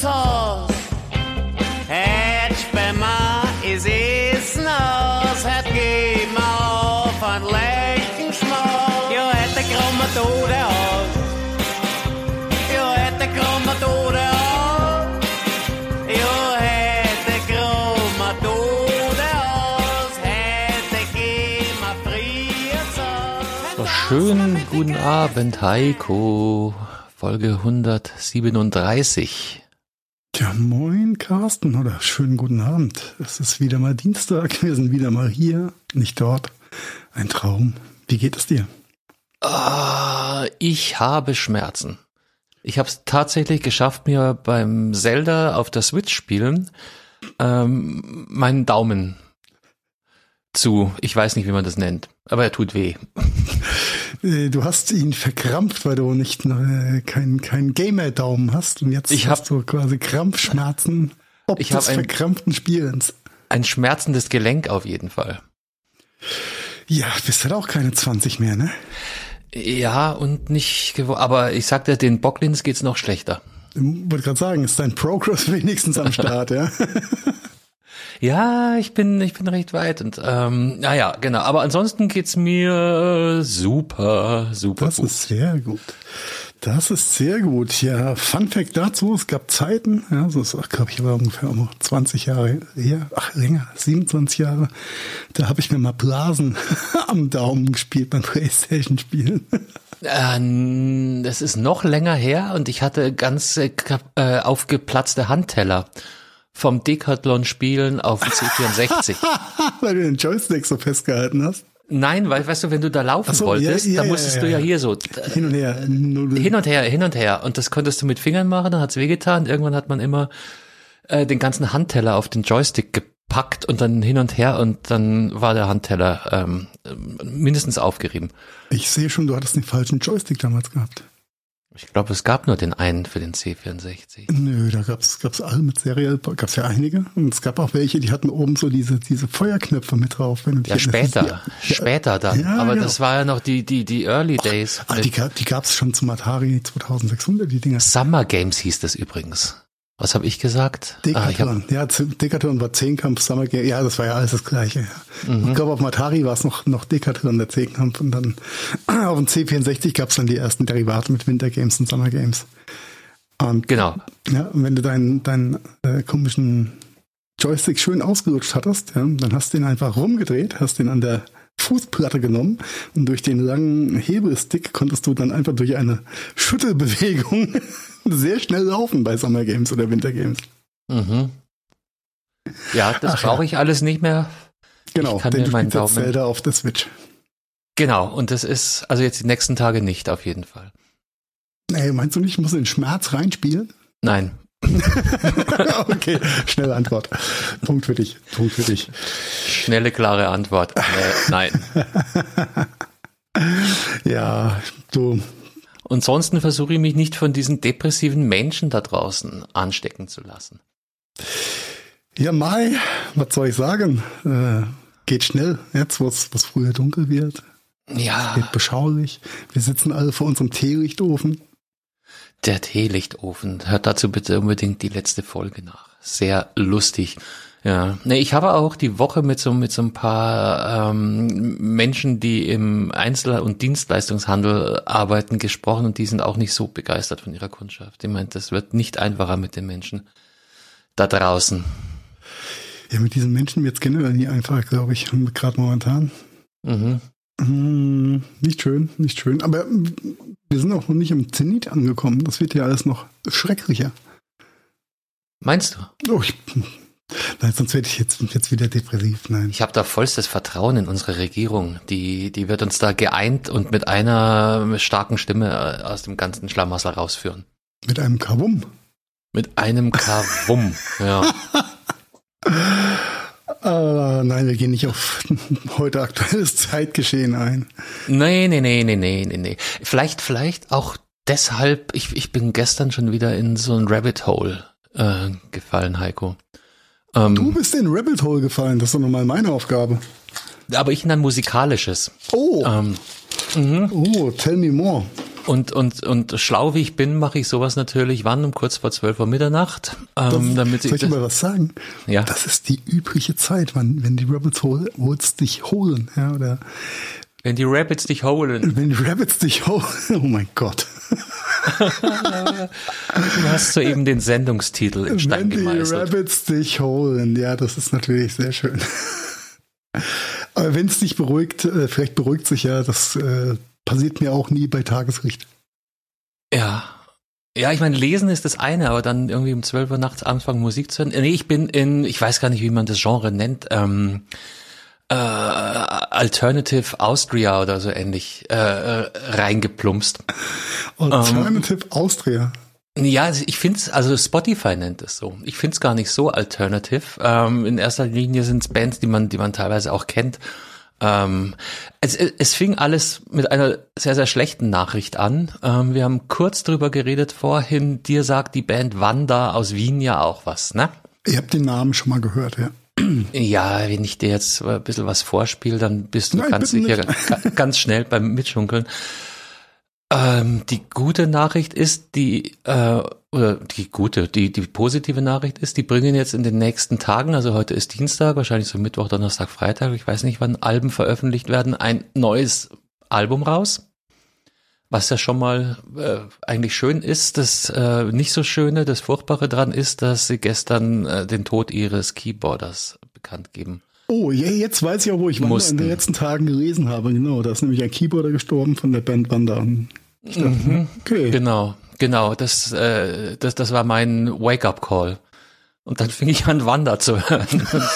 Zoll. Het bij ma is is nos, het geht ma auf an leichten Schmal. Jo, het de kromme Tode aus. Jo, het de kromme Tode aus. De kromme Tode aus. Het de gema friert Schönen guten Abend, Heiko. Folge 137. Carsten oder schönen guten Abend. Es ist wieder mal Dienstag, wir sind wieder mal hier, nicht dort. Ein Traum. Wie geht es dir? Ah, ich habe Schmerzen. Ich habe es tatsächlich geschafft, mir beim Zelda auf der Switch spielen ähm, meinen Daumen zu, ich weiß nicht, wie man das nennt, aber er tut weh. Äh, du hast ihn verkrampft, weil du nicht äh, keinen kein Gamer-Daumen hast und jetzt ich hast du quasi Krampfschmerzen ob ich des verkrampften Spielens. Ein schmerzendes Gelenk auf jeden Fall. Ja, bist halt auch keine 20 mehr, ne? Ja, und nicht aber ich sagte, den Bocklins geht's noch schlechter. Ich wollte gerade sagen, ist dein Progress wenigstens am Start, ja? Ja, ich bin, ich bin recht weit und ähm, naja, genau. Aber ansonsten geht's mir super, super. Das gut. ist sehr gut. Das ist sehr gut. Ja, Fun Fact dazu, es gab Zeiten, ja, so ist, glaube ich, war ungefähr 20 Jahre her, ach länger, 27 Jahre, da habe ich mir mal Blasen am Daumen gespielt beim Playstation-Spielen. Äh, das ist noch länger her und ich hatte ganz äh, aufgeplatzte Handteller vom Decathlon spielen auf dem C64. weil du den Joystick so festgehalten hast? Nein, weil, weißt du, wenn du da laufen so, wolltest, ja, ja, da musstest ja, du ja hier so hin und her, hin und her, hin und her. Und das konntest du mit Fingern machen, dann hat's wehgetan. Irgendwann hat man immer äh, den ganzen Handteller auf den Joystick gepackt und dann hin und her und dann war der Handteller ähm, mindestens aufgerieben. Ich sehe schon, du hattest den falschen Joystick damals gehabt. Ich glaube, es gab nur den einen für den C64. Nö, da gab's gab's alle mit Serial, gab's ja einige. Und es gab auch welche, die hatten oben so diese diese Feuerknöpfe mit drauf. Wenn du die ja, später, ja, später dann. Ja, Aber genau. das war ja noch die die die Early Days. Ach, die, die gab's schon zum Atari 2600, die Dinger. Summer Games hieß das übrigens. Was habe ich gesagt? Decathlon. Ah, ja, Decathlon war Zehnkampf, Summer Game. Ja, das war ja alles das Gleiche. Mhm. Ich glaube, auf dem Atari war es noch, noch Decathlon, der Zehnkampf. Und dann auf dem C64 gab es dann die ersten Derivate mit Winter Games und Summer Games. Und, genau. Ja, und wenn du deinen, deinen äh, komischen Joystick schön ausgerutscht hattest, ja, dann hast du den einfach rumgedreht, hast den an der Fußplatte genommen und durch den langen Hebelstick konntest du dann einfach durch eine Schüttelbewegung sehr schnell laufen bei Summer Games oder Winter Games. Mhm. Ja, das brauche ich alles nicht mehr. Genau, ich kann denn mir du meinen Daumen. Zelda auf der Switch. Genau, und das ist, also jetzt die nächsten Tage nicht, auf jeden Fall. Ey, meinst du nicht, ich muss in den Schmerz reinspielen? Nein. okay, schnelle Antwort. Punkt für dich. Punkt für dich. Schnelle, klare Antwort. Äh, nein. ja, du. Ansonsten versuche ich mich nicht von diesen depressiven Menschen da draußen anstecken zu lassen. Ja, Mai, was soll ich sagen? Äh, geht schnell, jetzt wo es früher dunkel wird. Ja. Es geht beschaulich. Wir sitzen alle vor unserem Teelichtofen. Der Teelichtofen. Hört dazu bitte unbedingt die letzte Folge nach. Sehr lustig. Ja, nee, ich habe auch die Woche mit so mit so ein paar ähm, Menschen, die im Einzel- und Dienstleistungshandel arbeiten, gesprochen und die sind auch nicht so begeistert von ihrer Kundschaft. Ich meine, das wird nicht einfacher mit den Menschen da draußen. Ja, mit diesen Menschen wird es generell nie einfacher, glaube ich, gerade momentan. Mhm. Hm, nicht schön, nicht schön. Aber wir sind auch noch nicht im Zenit angekommen. Das wird ja alles noch schrecklicher. Meinst du? Oh, ich, nein, sonst werde ich jetzt, jetzt wieder depressiv. Nein. Ich habe da vollstes Vertrauen in unsere Regierung. Die, die wird uns da geeint und mit einer starken Stimme aus dem ganzen Schlamassel rausführen. Mit einem Kavum? Mit einem Kavum, ja. Uh, nein, wir gehen nicht auf heute aktuelles Zeitgeschehen ein. Nee, nee, nee, nee, nee, nee, nee. Vielleicht, vielleicht auch deshalb, ich, ich bin gestern schon wieder in so ein Rabbit Hole äh, gefallen, Heiko. Ähm, du bist in Rabbit Hole gefallen, das ist doch nochmal meine Aufgabe. Aber ich in ein musikalisches. Oh. Ähm, mhm. Oh, tell me more. Und, und, und schlau wie ich bin, mache ich sowas natürlich wann um kurz vor 12 Uhr Mitternacht. Ähm, damit Soll ich dir mal was sagen? Ja. Das ist die übliche Zeit, wann, wenn die Rebels hol, dich holen, ja, oder wenn die Rabbits dich holen. wenn die Rabbits dich holen. Oh mein Gott. Du hast soeben den Sendungstitel in Stein Wenn die. Rabbits dich holen. Ja, das ist natürlich sehr schön. Aber wenn es dich beruhigt, äh, vielleicht beruhigt sich ja, das äh, passiert mir auch nie bei Tageslicht. Ja. Ja, ich meine, lesen ist das eine, aber dann irgendwie um 12 Uhr nachts anfangen Musik zu hören. Nee, ich bin in, ich weiß gar nicht, wie man das Genre nennt, ähm, äh, Alternative Austria oder so ähnlich äh, äh, reingeplumpst. Alternative Austria. Ja, ich find's, also Spotify nennt es so. Ich find's gar nicht so alternative. Ähm, in erster Linie sind's Bands, die man, die man teilweise auch kennt. Ähm, es, es fing alles mit einer sehr, sehr schlechten Nachricht an. Ähm, wir haben kurz drüber geredet vorhin. Dir sagt die Band Wanda aus Wien ja auch was, ne? Ihr habt den Namen schon mal gehört, ja. Ja, wenn ich dir jetzt ein bisschen was vorspiele, dann bist du Nein, ganz sicher ga- ganz schnell beim Mitschunkeln. Ähm, die gute Nachricht ist, die äh, oder die gute, die die positive Nachricht ist, die bringen jetzt in den nächsten Tagen, also heute ist Dienstag, wahrscheinlich so Mittwoch, Donnerstag, Freitag, ich weiß nicht, wann Alben veröffentlicht werden, ein neues Album raus. Was ja schon mal äh, eigentlich schön ist, das äh, nicht so schöne, das Furchtbare dran ist, dass sie gestern äh, den Tod ihres Keyboarders bekannt geben. Oh, jetzt weiß ich auch, wo ich Wanda in den letzten Tagen gelesen habe. Genau, da ist nämlich ein Keyboarder gestorben von der Band Wanda. Mhm. okay. Genau, genau. Das, äh, das, das war mein Wake-up-Call. Und dann fing ich an, Wanda zu hören.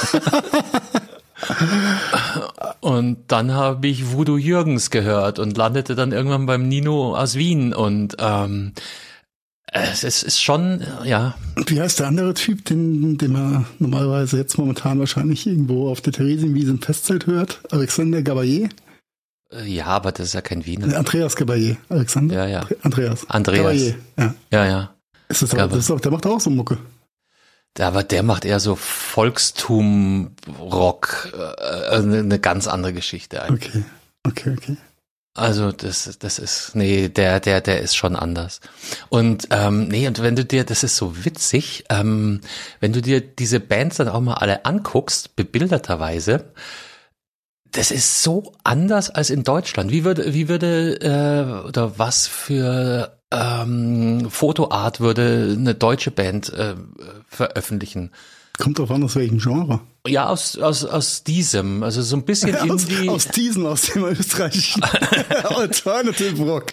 und dann habe ich Voodoo Jürgens gehört und landete dann irgendwann beim Nino aus Wien. Und ähm, es ist, ist schon, ja, Wie heißt der andere Typ, den, den man normalerweise jetzt momentan wahrscheinlich irgendwo auf der Theresienwiese im Festzelt hört? Alexander Gabayé? Äh, ja, aber das ist ja kein Wiener. Äh, Andreas Gabayé. Alexander? Ja, ja. Andreas. Andreas. Gabayé. Ja. Ja, ja. Ist das, aber, das ist auch, der macht auch so Mucke. Aber der macht eher so Volkstum-Rock, äh, eine, eine ganz andere Geschichte eigentlich. Okay. Okay, okay. Also das, das ist, nee, der, der, der ist schon anders. Und ähm, nee, und wenn du dir, das ist so witzig, ähm, wenn du dir diese Bands dann auch mal alle anguckst, bebilderterweise, das ist so anders als in Deutschland. Wie würde, wie würde äh, oder was für ähm, Fotoart würde eine deutsche Band äh, veröffentlichen? Kommt drauf an, aus welchem Genre. Ja, aus, aus, aus diesem, also so ein bisschen Aus, Indie. aus diesem, aus dem österreichischen Alternative Rock.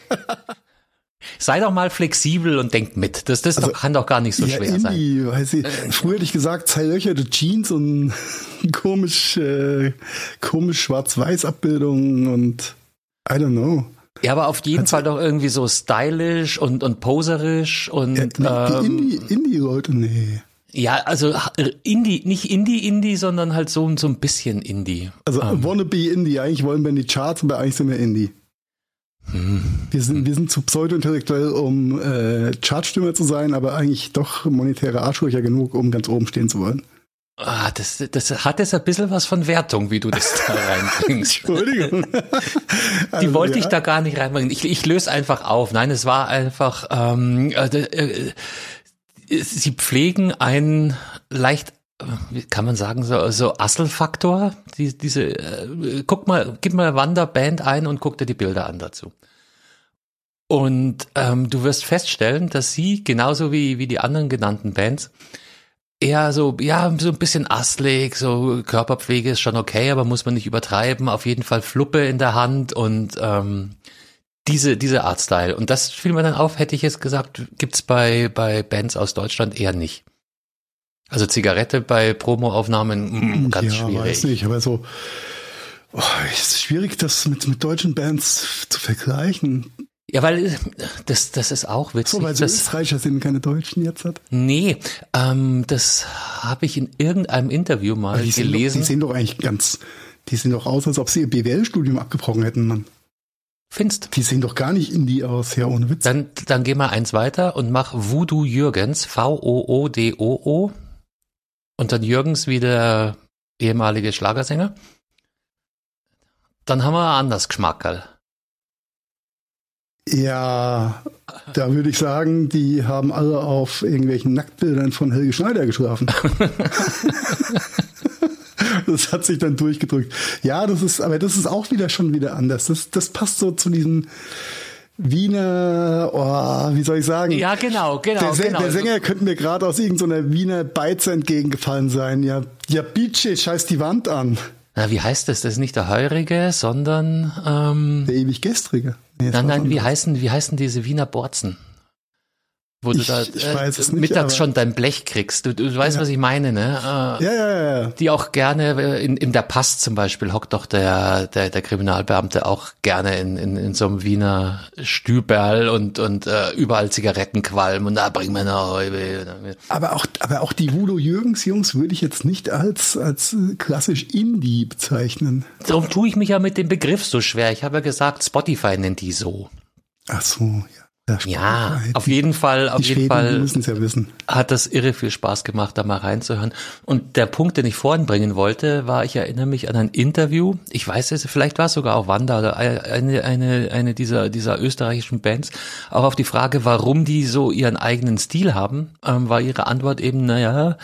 Sei doch mal flexibel und denk mit. Das, das doch, kann doch gar nicht so Also, ja, schwer sein. Indie, weiß ich. Früher hätte ich gesagt, zerlöcherte Jeans und komisch, äh, komisch schwarz-weiß Abbildungen und I don't know. Ja, aber auf jeden Also- Fall doch irgendwie so stylisch und, und poserisch und Ja, die ähm, Indie, Indie-Leute, nee. ja, also Indie, nicht Indie-Indie, sondern halt so, so ein bisschen Indie. Also Ähm, wannabe Indie, eigentlich wollen wir in die Charts, aber eigentlich sind wir Indie. Hm. Wir sind, wir sind zu pseudo-intellektuell, um äh, Chartstürmer zu sein, aber eigentlich doch monetäre Arschlöcher genug, um ganz oben stehen zu wollen. Ah, das, das hat jetzt ein bisschen was von Wertung, wie du das da reinbringst. Entschuldigung. Die Also, wollte ich ja. da gar nicht reinbringen. Ich, ich löse einfach auf. Nein, es war einfach, ähm, äh, äh, sie pflegen einen leicht, kann man sagen, so, so Asselfaktor. Die, diese, äh, guck mal, gib mal Wanderband ein und guck dir die Bilder an dazu. Und ähm, du wirst feststellen, dass sie, genauso wie, wie die anderen genannten Bands, eher so, ja, so ein bisschen asslig, so Körperpflege ist schon okay, aber muss man nicht übertreiben. Auf jeden Fall Fluppe in der Hand und ähm, diese, diese Artstyle. Und das fiel mir dann auf, hätte ich jetzt gesagt, gibt's bei, bei Bands aus Deutschland eher nicht. Also Zigarette bei Promoaufnahmen, mh, ganz ja, schwierig. weiß nicht, aber so, oh, es ist schwierig, das mit, mit deutschen Bands zu vergleichen. Ja, weil äh, das, das ist auch witzig. So, weil so das, Österreicher sind keine Deutschen jetzt hat. nee, ähm, das habe ich in irgendeinem Interview mal die, sehen doch, gelesen. die sehen doch eigentlich ganz, die sehen doch aus, als ob sie ihr BWL-Studium abgebrochen hätten, Mann. Findest Die sehen doch gar nicht Indie aus, ja, ohne Witz. Dann, dann geh mal eins weiter und mach Voodoo Jürgens, V-O-O-D-O-O. Und dann Jürgens wie der ehemalige Schlagersänger. Dann haben wir ein anderes Geschmackerl. Ja, da würde ich sagen, die haben alle auf irgendwelchen Nacktbildern von Helge Schneider geschlafen. das hat sich dann durchgedrückt. Ja, das ist, aber das ist auch wieder schon wieder anders. Das, das passt so zu diesen Wiener, oh, wie soll ich sagen? Ja, genau, genau. Der, genau. der Sänger könnte mir gerade aus irgendeiner Wiener Beize entgegengefallen sein. Ja, ja, Bice, scheiß die Wand an. Na, wie heißt das? Das ist nicht der Heurige, sondern ähm, Der ewig Gestrige. Nee, nein, nein, wie heißen, wie heißen diese Wiener Borzen? Wo du Ich- da ich äh, nicht, mittags schon dein Blech kriegst. Du, du weißt, Ja. was ich meine, ne? Äh, Ja, ja, ja. Die auch gerne, äh, in, in der Pass zum Beispiel, hockt doch der, der, der Kriminalbeamte auch gerne in, in, in so einem Wiener Stüberl und, und äh, überall Zigarettenqualm und da bringen wir noch. Aber auch, aber auch die Wudo Jürgens Jungs würde ich jetzt nicht als, als äh, klassisch Indie bezeichnen. Darum tue ich mich ja mit dem Begriff so schwer. Ich habe ja gesagt, Spotify nennt die so. Ach so, ja. Ja, auf jeden Fall, auf die jeden Schweden, Fall ja hat das irre viel Spaß gemacht, da mal reinzuhören. Und der Punkt, den ich vorhin bringen wollte, war, ich erinnere mich an ein Interview. Ich weiß es, vielleicht war es sogar auch Wanda oder eine, eine, eine dieser, dieser österreichischen Bands. Auch auf die Frage, warum die so ihren eigenen Stil haben, ähm, war ihre Antwort eben, naja,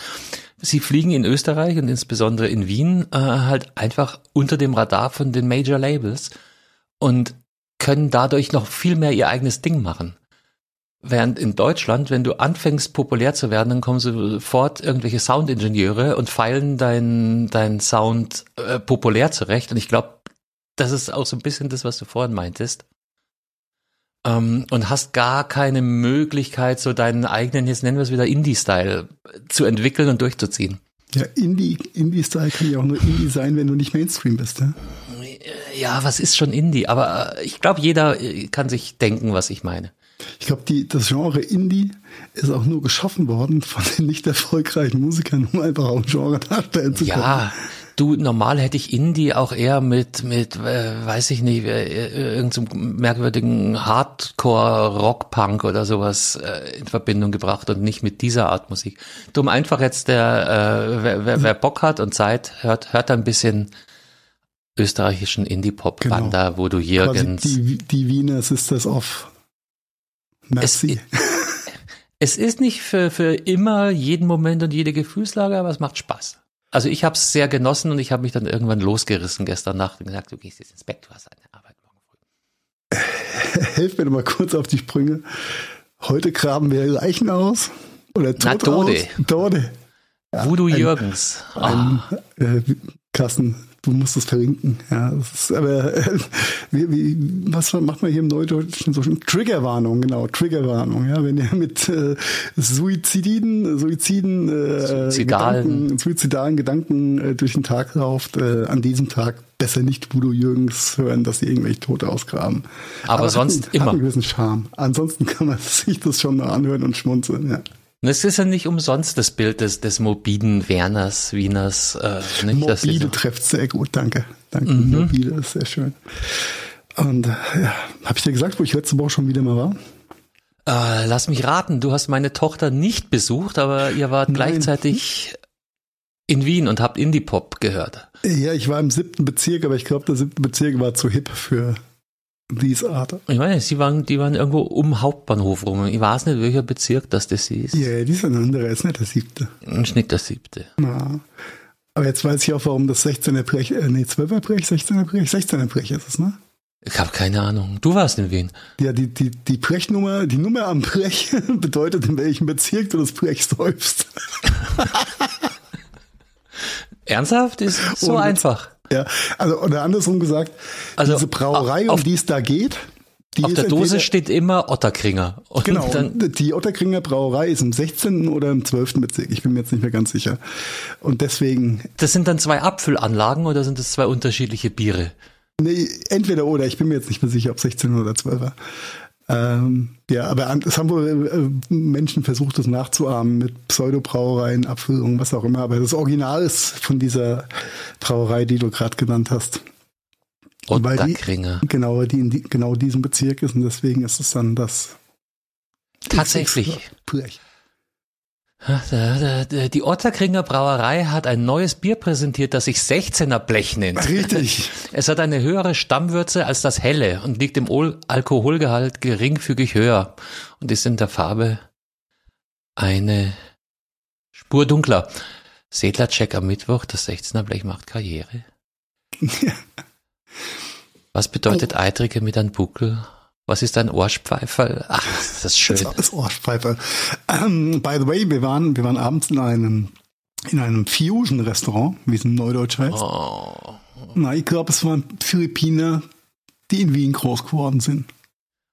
sie fliegen in Österreich und insbesondere in Wien äh, halt einfach unter dem Radar von den Major Labels und können dadurch noch viel mehr ihr eigenes Ding machen. Während in Deutschland, wenn du anfängst populär zu werden, dann kommen sofort irgendwelche Soundingenieure und feilen deinen dein Sound äh, populär zurecht. Und ich glaube, das ist auch so ein bisschen das, was du vorhin meintest. Ähm, und hast gar keine Möglichkeit, so deinen eigenen, jetzt nennen wir es wieder Indie-Style, zu entwickeln und durchzuziehen. Ja, Indie, Indie-Style kann ja auch nur Indie sein, wenn du nicht Mainstream bist. Ja? Ja, was ist schon Indie? Aber äh, ich glaube, jeder äh, kann sich denken, was ich meine. Ich glaube, das Genre Indie ist auch nur geschaffen worden von den nicht erfolgreichen Musikern, um einfach auch ein Genre darstellen zu können. Ja, du, normal hätte ich Indie auch eher mit, mit, äh, weiß ich nicht, äh, irgendeinem merkwürdigen Hardcore-Rock-Punk oder sowas äh, in Verbindung gebracht und nicht mit dieser Art Musik. Drum einfach jetzt der, äh, wer, wer, wer Bock hat und Zeit, hört, hört ein bisschen österreichischen Indie-Pop, Genau. Wo du Jürgens. die, die Wiener Sisters of Merci. Es ist nicht für, für immer, jeden Moment und jede Gefühlslage, aber es macht Spaß. Also ich habe es sehr genossen und ich habe mich dann irgendwann losgerissen gestern Nacht und gesagt, du gehst jetzt ins Bett, du hast eine Arbeit morgen früh. Helf mir doch mal kurz auf die Sprünge. Heute graben wir Leichen aus. Oder Na, Tote Tode. aus. Tode. Voodoo ein- Jürgens. Ein, äh, Carsten, du musst es verlinken. Ja, das ist, aber äh, wie, wie, was macht man hier im Neudeutschen so schön? Triggerwarnung, genau, Triggerwarnung. Ja, wenn ihr mit äh, Suiziden, Suiziden, äh, Suizidalen. Gedanken, suizidalen Gedanken äh, durch den Tag lauft, äh, an diesem Tag besser nicht Voodoo Jürgens hören, dass sie irgendwelche Tote ausgraben. Aber es sonst hat, immer. Hat einen gewissen Charme. Ansonsten kann man sich das schon mal anhören und schmunzeln. Ja. Und es ist ja nicht umsonst das Bild des, des morbiden Werners, Wieners. Äh, nicht, so- trifft sehr gut, danke. Danke, Mhm. Morbide ist sehr schön. Und äh, ja, habe ich dir gesagt, wo ich letzte Woche schon wieder mal war? Äh, lass mich raten, du hast meine Tochter nicht besucht, aber ihr wart Nein. gleichzeitig in Wien und habt Indie-Pop gehört. Ja, ich war im siebten Bezirk, aber ich glaube, der siebte Bezirk war zu hip für diese Art. Ich meine, sie waren, die waren irgendwo um Hauptbahnhof rum. Ich weiß nicht, welcher Bezirk das das ist. Ja, die ist ein anderer, ist nicht der siebte. Ein Schnitt der siebte. Na. Aber jetzt weiß ich auch, warum das 16er Brech, äh, nee, 12er Brech, 16er Brech, 16er Brech ist es, ne? Ich habe keine Ahnung. Du warst in Wien. Ja, die, die, die Brechnummer, die Nummer am Brech bedeutet, in welchem Bezirk du das Brech säufst. Ernsthaft? Ist so Und- einfach. Ja, also oder andersrum gesagt, Also, diese Brauerei, auf- um die es da geht, die Auf der Dose steht immer Otterkringer. Und Genau, dann, die Otterkringer Brauerei ist im 16. oder im 12. Bezirk. Ich bin mir jetzt nicht mehr ganz sicher. Und deswegen, das sind dann zwei Abfüllanlagen oder sind das zwei unterschiedliche Biere? nee, entweder oder, ich bin mir jetzt nicht mehr sicher, ob 16 oder 12er. Ähm, ja, aber es haben wohl äh, Menschen versucht, das nachzuahmen mit Pseudobrauereien, Abfüllungen, was auch immer. Aber das Original ist von dieser Brauerei, die du gerade genannt hast. Weil die-. Genau, die in die, genau diesem Bezirk ist und deswegen ist es dann das Tatsächlich. Brech. Die Otterkringer Brauerei hat ein neues Bier präsentiert, das sich 16er Blech nennt. Richtig. Es hat eine höhere Stammwürze als das helle und liegt im Alkoholgehalt geringfügig höher und ist in der Farbe eine Spur dunkler. Sedlercheck am Mittwoch, das 16er Blech macht Karriere. Was bedeutet Eitrige mit einem Buckel? Was ist ein Ohrspfeifer? Ach, das ist schön. Das ist Ohrspfeifer. Um, by the way, wir waren, wir waren abends in einem, in einem Fusion-Restaurant, wie es in Neudeutsch heißt. Oh. Na, ich glaube, es waren Philippiner, die in Wien groß geworden sind.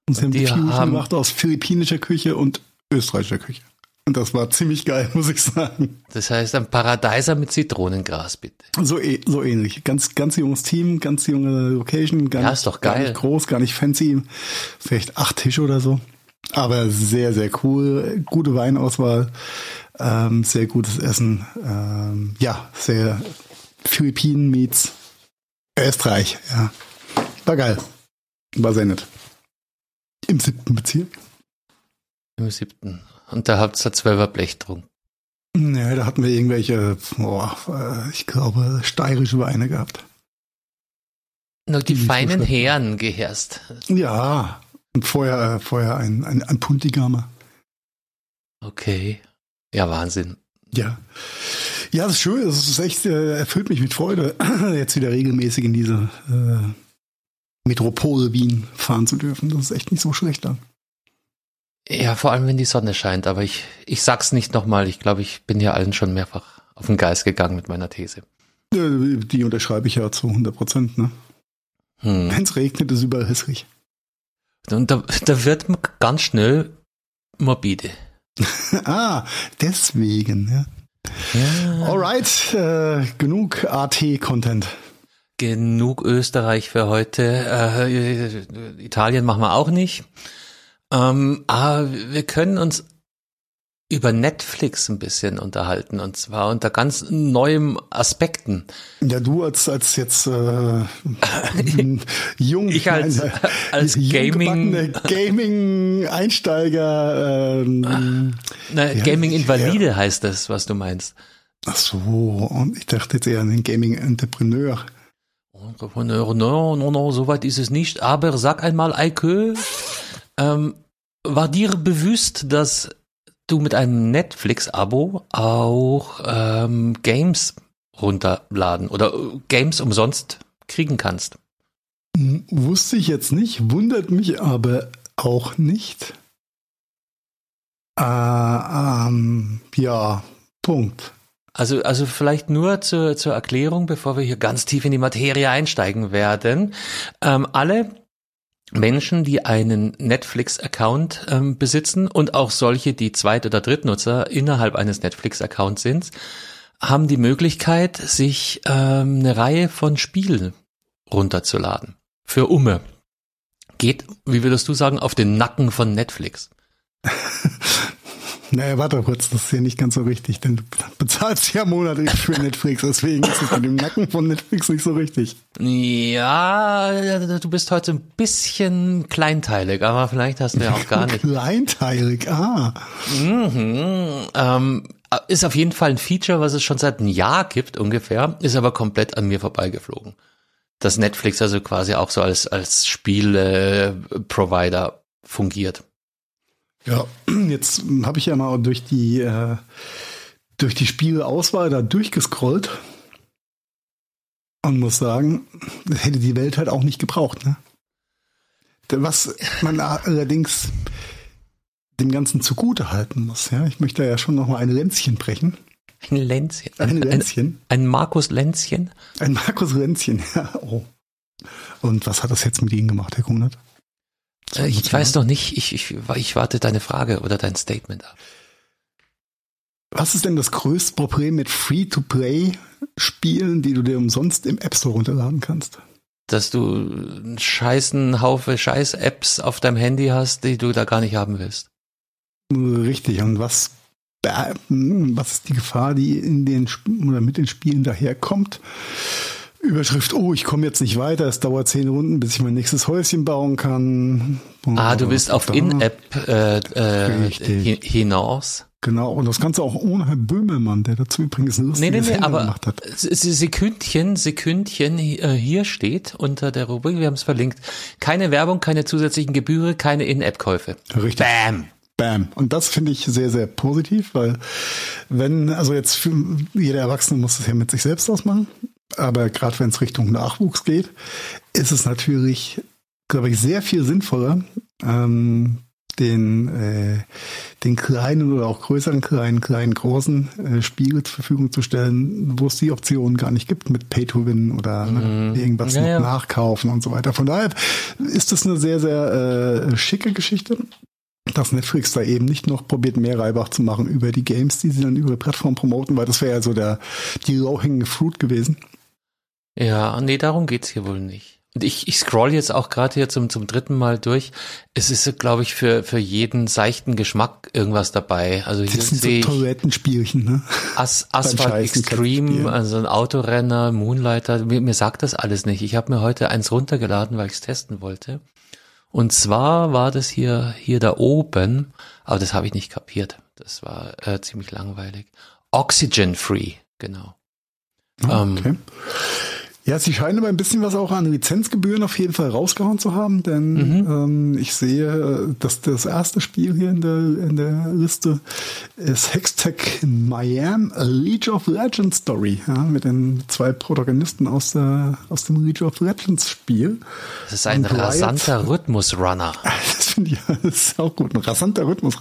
Und sie haben Fusion haben gemacht aus philippinischer Küche und österreichischer Küche. Und das war ziemlich geil, muss ich sagen. Das heißt ein Paradeiser mit Zitronengras, bitte. So, eh, so ähnlich. Ganz, ganz junges Team, ganz junge Location. Gar ja, ist doch geil. Gar nicht groß, gar nicht fancy. Vielleicht acht Tische oder so. Aber sehr, sehr cool. Gute Weinauswahl. Ähm, sehr gutes Essen. Ähm, ja, sehr Philippinen meets Österreich. Ja. War geil. War sehr nett. Im siebten Bezirk. Im siebten. Und da habt ihr zwölfer Blech drum. Ja, da hatten wir irgendwelche, boah, äh, ich glaube, steirische Weine gehabt. Nur die, die feinen Herren geherst. Ja, und vorher, äh, vorher ein, ein, ein Puntigamer. Okay. Ja, Wahnsinn. Ja. Ja, das ist schön. Das ist echt, äh, erfüllt mich mit Freude, jetzt wieder regelmäßig in diese äh, Metropole Wien fahren zu dürfen. Das ist echt nicht so schlecht dann. Ja, vor allem wenn die Sonne scheint, aber ich, ich sag's nicht nochmal. Ich glaube, ich bin ja allen schon mehrfach auf den Geist gegangen mit meiner These. Die unterschreibe ich ja zu 100 Prozent, ne? Hm. Wenn es regnet, ist überall hässlich. Und da, da wird man ganz schnell morbide. ah, deswegen, ja. ja. Alright, äh, genug AT-Content. Genug Österreich für heute. Äh, Italien machen wir auch nicht. Ähm, aber wir können uns über Netflix ein bisschen unterhalten und zwar unter ganz neuen Aspekten. Ja, du als als jetzt äh, jung, ich als, meine, als Gaming Gaming Einsteiger, ähm, Na, ja, Gaming Invalide ja. heißt das, was du meinst. Ach so, und ich dachte jetzt eher an den Gaming Entrepreneur. Entrepreneur, no, no, no, soweit ist es nicht. Aber sag einmal, Eike, ähm, war dir bewusst, dass du mit einem Netflix-Abo auch ähm, Games runterladen oder äh, Games umsonst kriegen kannst? Hm, wusste ich jetzt nicht, wundert mich aber auch nicht. Äh, ähm, ja, Punkt. Also, also vielleicht nur zur, zur Erklärung, bevor wir hier ganz tief in die Materie einsteigen werden. Ähm, alle Menschen, die einen Netflix-Account ähm, besitzen und auch solche, die Zweit- oder Drittnutzer innerhalb eines Netflix-Accounts sind, haben die Möglichkeit, sich ähm, eine Reihe von Spielen runterzuladen. Für Umme. Geht, wie würdest du sagen, auf den Nacken von Netflix. Naja, warte kurz, das ist ja nicht ganz so richtig, denn du bezahlst ja monatlich für Netflix, deswegen ist es mit dem Nacken von Netflix nicht so richtig. Ja, du bist heute ein bisschen kleinteilig, aber vielleicht hast du ja auch gar nicht. Kleinteilig, ah. Mhm, ähm, ist auf jeden Fall ein Feature, was es schon seit einem Jahr gibt ungefähr, ist aber komplett an mir vorbeigeflogen. Dass Netflix also quasi auch so als, als Spiele-Provider fungiert. Ja, jetzt habe ich ja mal durch die äh, durch die Spieleauswahl da durchgescrollt und muss sagen, das hätte die Welt halt auch nicht gebraucht. Ne? Was man allerdings dem Ganzen zugute halten muss. Ja, ich möchte ja schon noch mal ein Länzchen brechen. Ein Länzchen. Ein, Länzchen. Ein, ein Markus Länzchen. Ein Markus Länzchen, ja. Oh. Und was hat das jetzt mit Ihnen gemacht, Herr Kunert? Äh, ich weiß noch nicht, ich, ich, ich warte deine Frage oder dein Statement ab. Was ist denn das größte Problem mit Free-to-Play-Spielen, die du dir umsonst im App Store runterladen kannst? Dass du einen scheißen Haufe Scheiß-Apps auf deinem Handy hast, die du da gar nicht haben willst. Richtig. Und was, was ist die Gefahr, die in den oder mit den Spielen daherkommt? Überschrift, oh, ich komme jetzt nicht weiter, es dauert zehn Runden, bis ich mein nächstes Häuschen bauen kann. ah, du bist auf In-App äh, äh, hinaus. Genau, und das Ganze auch ohne Herr Böhmermann, der dazu übrigens ein Nee, nee, nee, Ende aber gemacht hat. Sekündchen, Sekündchen äh, hier steht unter der Rubrik, wir haben es verlinkt, keine Werbung, keine zusätzlichen Gebühren, keine In-App-Käufe. Richtig. Bam! Bam. Und das finde ich sehr, sehr positiv, weil wenn, also jetzt für, jeder Erwachsene muss es ja mit sich selbst ausmachen, aber gerade wenn es Richtung Nachwuchs geht, ist es natürlich, glaube ich, sehr viel sinnvoller, ähm, den, äh, den kleinen oder auch größeren kleinen, kleinen, großen äh, Spiele zur Verfügung zu stellen, wo es die Option gar nicht gibt mit Pay-to-Win oder ne, irgendwas Ja, ja. nachkaufen und so weiter. Von daher ist das eine sehr, sehr äh, schicke Geschichte dass Netflix da eben nicht noch probiert, mehr Reibach zu machen über die Games, die sie dann über die Plattform promoten, weil das wäre ja so der, die low-hanging fruit gewesen. Ja, nee, darum geht's hier wohl nicht. Und ich, ich scroll jetzt auch gerade hier zum, zum dritten Mal durch. Es ist, glaube ich, für, für jeden seichten Geschmack irgendwas dabei. Also hier Das sind sehe so Toilettenspielchen, ne? As Asphalt Extreme, also ein Autorenner, Moonlighter. Mir, mir sagt das alles nicht. Ich habe mir heute eins runtergeladen, weil ich es testen wollte. Und zwar war das hier, hier da oben, aber das habe ich nicht kapiert. Das war äh, ziemlich langweilig. Oxygen Free, genau. Ähm, Okay. Ja, sie scheinen aber ein bisschen was auch an Lizenzgebühren auf jeden Fall rausgehauen zu haben, denn Mhm. ähm, ich sehe, dass das erste Spiel hier in der, in der Liste ist Hextech Miami, a League of Legends Story, ja, mit den zwei Protagonisten aus, der, aus dem League of Legends Spiel. Das ist ein Und rasanter Rhythmusrunner. Das finde ich das ist auch gut. Ein rasanter Rhythmus.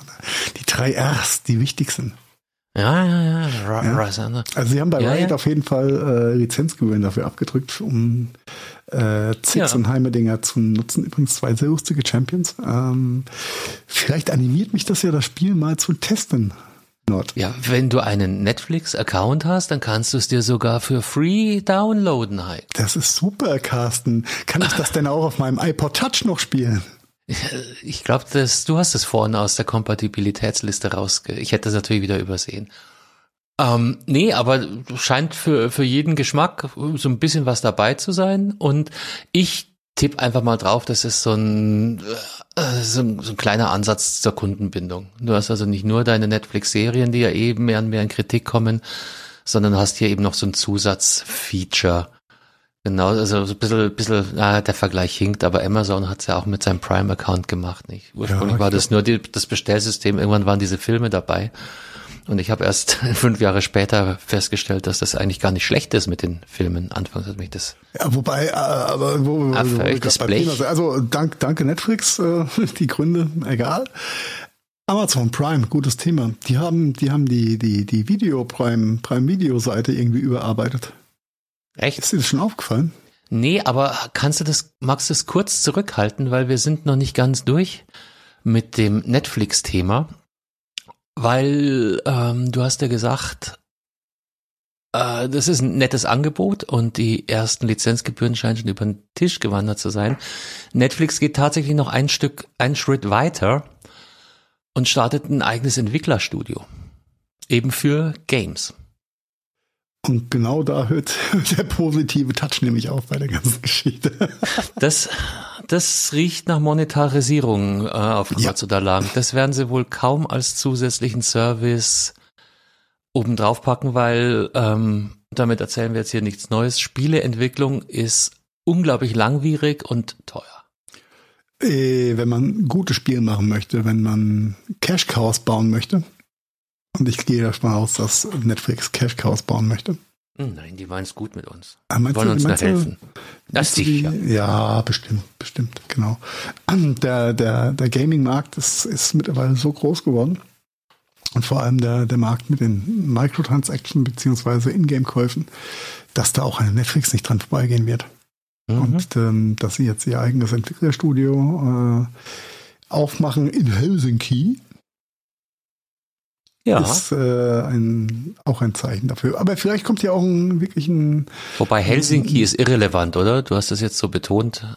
Die drei R's, die wichtig sind. Ja, ja, ja, ra Ja. rasanter. Also sie haben bei Ja, Riot ja. auf jeden Fall äh, Lizenzgebühren dafür abgedrückt, um äh, Zix und Heimerdinger zu nutzen. Übrigens zwei sehr lustige Champions. Ähm, vielleicht animiert mich das ja, das Spiel mal zu testen. Nord. Ja, wenn du einen Netflix-Account hast, dann kannst du es dir sogar für free downloaden halt. Das ist super, Carsten. Kann ich das denn auch auf meinem iPod Touch noch spielen? Ich glaube, du hast es vorne aus der Kompatibilitätsliste rausge... Ich hätte das natürlich wieder übersehen. Ähm, nee, aber scheint für, für jeden Geschmack so ein bisschen was dabei zu sein. Und ich tippe einfach mal drauf, das ist so ein, äh, so ein, so ein kleiner Ansatz zur Kundenbindung. Du hast also nicht nur deine Netflix-Serien, die ja eben mehr und mehr in Kritik kommen, sondern hast hier eben noch so ein Zusatzfeature. Genau, also so ein bisschen, bisschen ah, der Vergleich hinkt, aber Amazon hat es ja auch mit seinem Prime-Account gemacht. Nicht? Ursprünglich Ja, war das nur die, das Bestellsystem, irgendwann waren diese Filme dabei. Und ich habe erst fünf Jahre später festgestellt, dass das eigentlich gar nicht schlecht ist mit den Filmen. Anfangs hat mich das. Ja, wobei, äh, aber wo, wo, wo, wo das Thema Blech. sind. also dank, danke Netflix, äh, die Gründe, egal. Amazon Prime, gutes Thema. Die haben, die haben die, die, die Video Prime, Prime Video Seite irgendwie überarbeitet. Echt? Ist dir das schon aufgefallen? Nee, aber kannst du das, magst du es kurz zurückhalten, weil wir sind noch nicht ganz durch mit dem Netflix-Thema. Weil ähm, du hast ja gesagt, äh, das ist ein nettes Angebot und die ersten Lizenzgebühren scheinen schon über den Tisch gewandert zu sein. Netflix geht tatsächlich noch ein Stück, einen Schritt weiter und startet ein eigenes Entwicklerstudio. Eben für Games. Und genau da hört der positive Touch nämlich auf bei der ganzen Geschichte. Das, das riecht nach Monetarisierung äh, auf Ja. Oder lang. Das werden sie wohl kaum als zusätzlichen Service obendrauf packen, weil ähm, damit erzählen wir jetzt hier nichts Neues. Spieleentwicklung ist unglaublich langwierig und teuer. äh, wenn man gute Spiele machen möchte, wenn man Cash Cows bauen möchte. Und ich gehe davon aus, dass Netflix Cash Cows bauen möchte. Hm, Nein, die meinen es gut mit uns. Ah, meinst Wollen du- uns du- helfen. Das die- sicher. Ja, bestimmt, bestimmt, genau. Der, der, der Gaming-Markt ist, ist mittlerweile so groß geworden. Und vor allem der, der Markt mit den Microtransactions beziehungsweise Ingame-Käufen, dass da auch ein Netflix nicht dran vorbeigehen wird. Mhm. Und ähm, dass sie jetzt ihr eigenes Entwicklerstudio äh, aufmachen in Helsinki, Ja, ist äh, ein, auch ein Zeichen dafür. Aber vielleicht kommt ja auch ein wirklich ein wobei Helsinki ist irrelevant, oder? Du hast das jetzt so betont.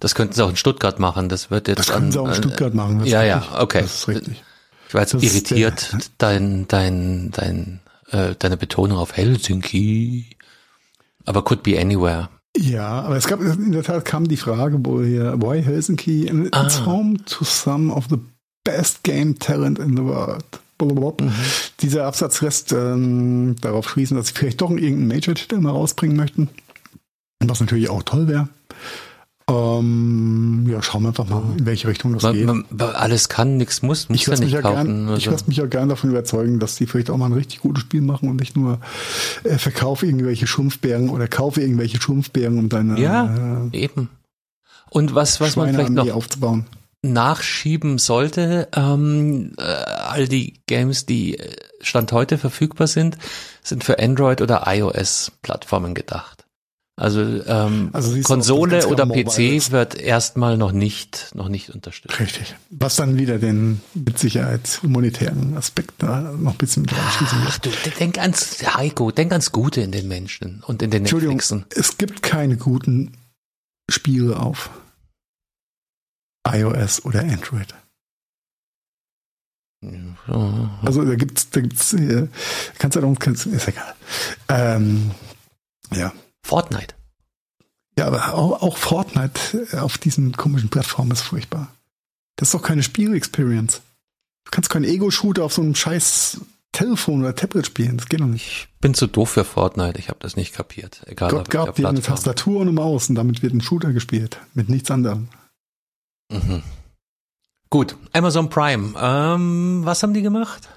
Das könnten sie auch in Stuttgart machen. Das wird jetzt Das können an, sie auch in Stuttgart machen. ja, ja, okay. Das ist richtig. Ich war jetzt Das irritiert, dein, dein, dein, äh, deine Betonung auf Helsinki. Aber could be anywhere. Ja, aber es gab in der Tat kam die Frage, wo hier why Helsinki and it's Ah. home to some of the best game talent in the world. Mhm. dieser Absatz lässt ähm, darauf schließen, dass sie vielleicht doch irgendeinen Major-Titel mal rausbringen möchten. Was natürlich auch toll wäre. Ähm, ja, schauen wir einfach mal, in welche Richtung das Man, geht. man, alles kann, nichts muss, muss ich ja lasse mich, nicht ja kaufen. gern, ich also. lass mich ja gern davon überzeugen, dass die vielleicht auch mal ein richtig gutes Spiel machen und nicht nur äh, verkaufe irgendwelche Schumpfbären oder kaufe irgendwelche Schumpfbären, um deine Ja, äh, eben. Und was, was man vielleicht noch aufzubauen. Nachschieben sollte, ähm, äh, all die Games, die äh, Stand heute verfügbar sind, sind für Android oder iOS-Plattformen gedacht. Also, ähm, Also Konsole oder PC wird erstmal noch nicht, noch nicht unterstützt. Richtig. Was dann wieder den mit Sicherheit monetären Aspekt da noch ein bisschen mit reinschließen Ach wird. du, denk ans, Heiko, denk ans Gute in den Menschen und in den Entschuldigung, Netflixen. es gibt keine guten Spiele auf iOS oder Android. Also da gibt's, da gibt's, äh, kannst du doch, kannst, ist egal. Ähm, ja. Fortnite. Ja, aber auch, auch Fortnite auf diesen komischen Plattformen ist furchtbar. Das ist doch keine Spiel-Experience. Du kannst keinen Ego-Shooter auf so einem scheiß Telefon oder Tablet spielen. Das geht doch nicht. Ich bin zu doof für Fortnite, ich habe das nicht kapiert. Egal Gott gab dir eine. Tastatur und eine Maus und damit wird ein Shooter gespielt. Mit nichts anderem. Mhm. Gut, Amazon Prime. Ähm, was haben die gemacht?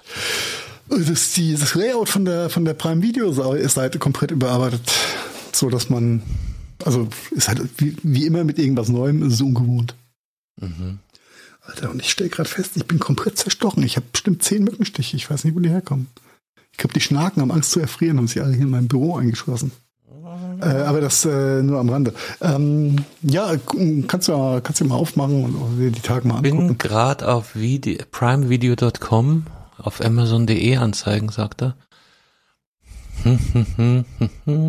Das, die, das Layout von der, von der Prime Video Seite komplett überarbeitet. So dass man, also ist halt wie, wie immer mit irgendwas Neuem, ist es ungewohnt. Mhm. Alter, und ich stelle gerade fest, ich bin komplett zerstochen. Ich habe bestimmt zehn Mückenstiche. Ich weiß nicht, wo die herkommen. Ich glaube, die Schnaken haben Angst zu erfrieren und sie alle hier in meinem Büro eingeschlossen. Äh, aber das äh, nur am Rande. Ähm, ja, kannst du, ja- kannst du mal aufmachen und dir die Tage mal angucken. Bin gerade auf Video, primevideo.com auf amazon.de Anzeigen, sagt er.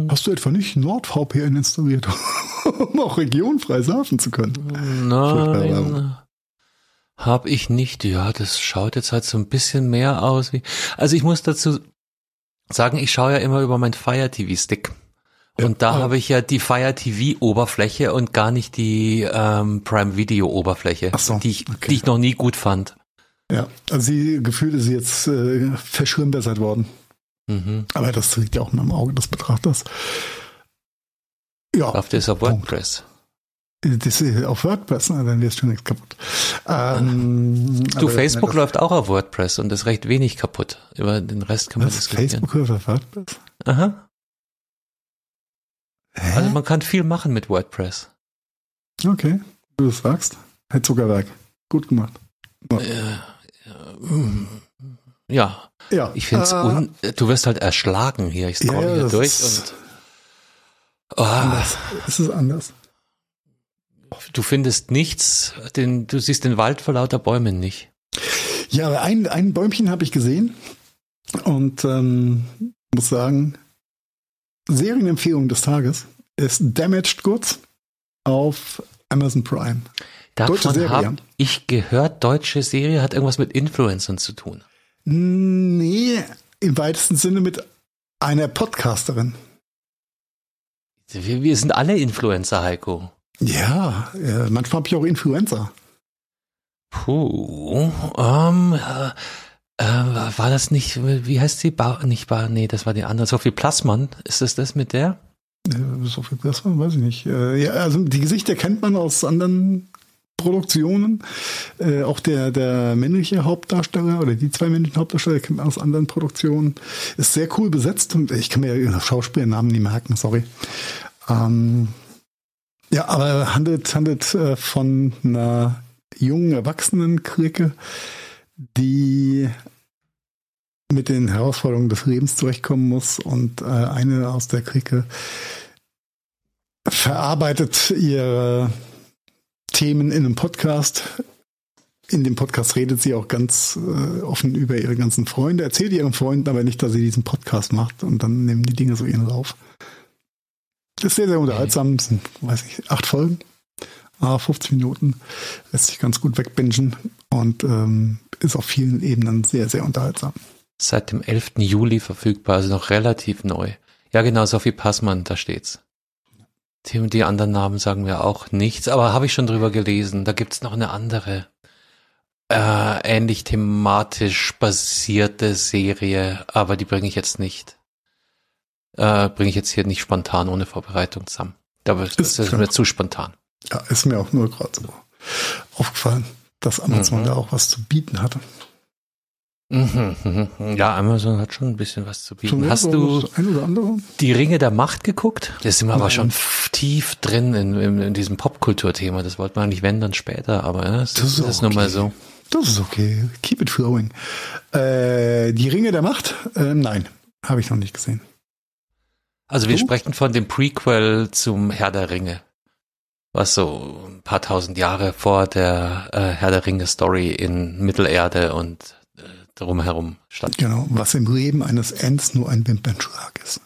Hast du etwa nicht NordVPN installiert, um auch regionfrei surfen zu können? Nein, habe ich nicht. Ja, das schaut jetzt halt so ein bisschen mehr aus wie. Also ich muss dazu sagen, ich schaue ja immer über mein Fire TV Stick. Und da habe ich ja die Fire TV Oberfläche und gar nicht die ähm, Prime Video Oberfläche, so, die, ich, okay. die ich noch nie gut fand. Ja, also die Gefühle sind jetzt äh, verschlimmbessert worden. Mhm. Aber das liegt ja auch in meinem Auge des Betrachters. Ja, Läuft das auf Punkt. WordPress. das ist auf WordPress, na, dann wirst du nichts kaputt. Ähm, Du, Facebook das, läuft auch auf WordPress und ist recht wenig kaputt. Über den Rest kann man Was, diskutieren. Facebook läuft auf WordPress? Aha. Hä? Also man kann viel machen mit WordPress. okay, du das sagst. Herr Zuckerwerk, gut gemacht. Ja. Äh, ja, Ja, ich finde es äh, un du wirst halt erschlagen hier. Ich scroll Ja, hier durch ist und ah, anders. Es ist anders. du findest nichts, den, du siehst den Wald vor lauter Bäumen nicht. Ja, ein, ein Bäumchen habe ich gesehen und ähm, muss sagen, Serienempfehlung des Tages ist Damaged Goods auf Amazon Prime. Deutsche Davon Serie. habe ich gehört, deutsche Serie hat irgendwas mit Influencern zu tun. Nee, im weitesten Sinne mit einer Podcasterin. Wir, wir sind alle Influencer, Heiko. Ja, äh, manchmal habe ich auch Influencer. Puh, ähm, äh, war das nicht, wie heißt sie? Ba, nicht Ba, nee, das war die andere. Sophie Plassmann, ist das das mit der? Äh, so viel besser, weiß ich nicht. Äh, ja, also die Gesichter kennt man aus anderen Produktionen. Äh, auch der, der männliche Hauptdarsteller oder die zwei männlichen Hauptdarsteller kennt man aus anderen Produktionen. Ist sehr cool besetzt und ich kann mir ja Schauspielernamen nie merken, sorry. Ähm, ja, aber handelt, handelt äh, von einer jungen Erwachsenen-Clique, die mit den Herausforderungen des Lebens zurechtkommen muss und äh, eine aus der Clique verarbeitet ihre Themen in einem Podcast. In dem Podcast redet sie auch ganz äh, offen über ihre ganzen Freunde, erzählt ihren Freunden aber nicht, dass sie diesen Podcast macht und dann nehmen die Dinge so ihren Lauf. Das ist sehr, sehr unterhaltsam. Das sind, weiß ich, acht Folgen, ah, 50 Minuten. Lässt sich ganz gut wegbingen und ähm, ist auf vielen Ebenen sehr, sehr unterhaltsam. Seit dem 11. Juli verfügbar, also noch relativ neu. Ja, genau, Sophie Passmann, da steht's. Die, die anderen Namen sagen mir auch nichts, aber habe ich schon drüber gelesen. Da gibt's noch eine andere. äh, ähnlich thematisch basierte Serie, aber die bringe ich jetzt nicht, äh, bringe ich jetzt hier nicht spontan ohne Vorbereitung zusammen. Da wird, das ist mir zu spontan. Ja, ist mir auch nur gerade so aufgefallen, dass Amazon mhm. da auch was zu bieten hatte. Mhm, mhm. Ja, Amazon hat schon ein bisschen was zu bieten. Hast du die Ringe der Macht geguckt? Da sind wir Nein. aber schon tief drin in, in, in diesem Popkulturthema. Das wollten wir eigentlich wenn dann später, aber ja, das, das, ist, ist okay. nun mal so. Das ist okay. Keep it flowing. Äh, die Ringe der Macht? Äh, nein, habe ich noch nicht gesehen. Also wir oh. sprechen von dem Prequel zum Herr der Ringe, was so ein paar tausend Jahre vor der äh, Herr der Ringe Story in Mittelerde und äh, drumherum stand. Genau, was im Leben eines Ents nur ein Wimpernschlag ist.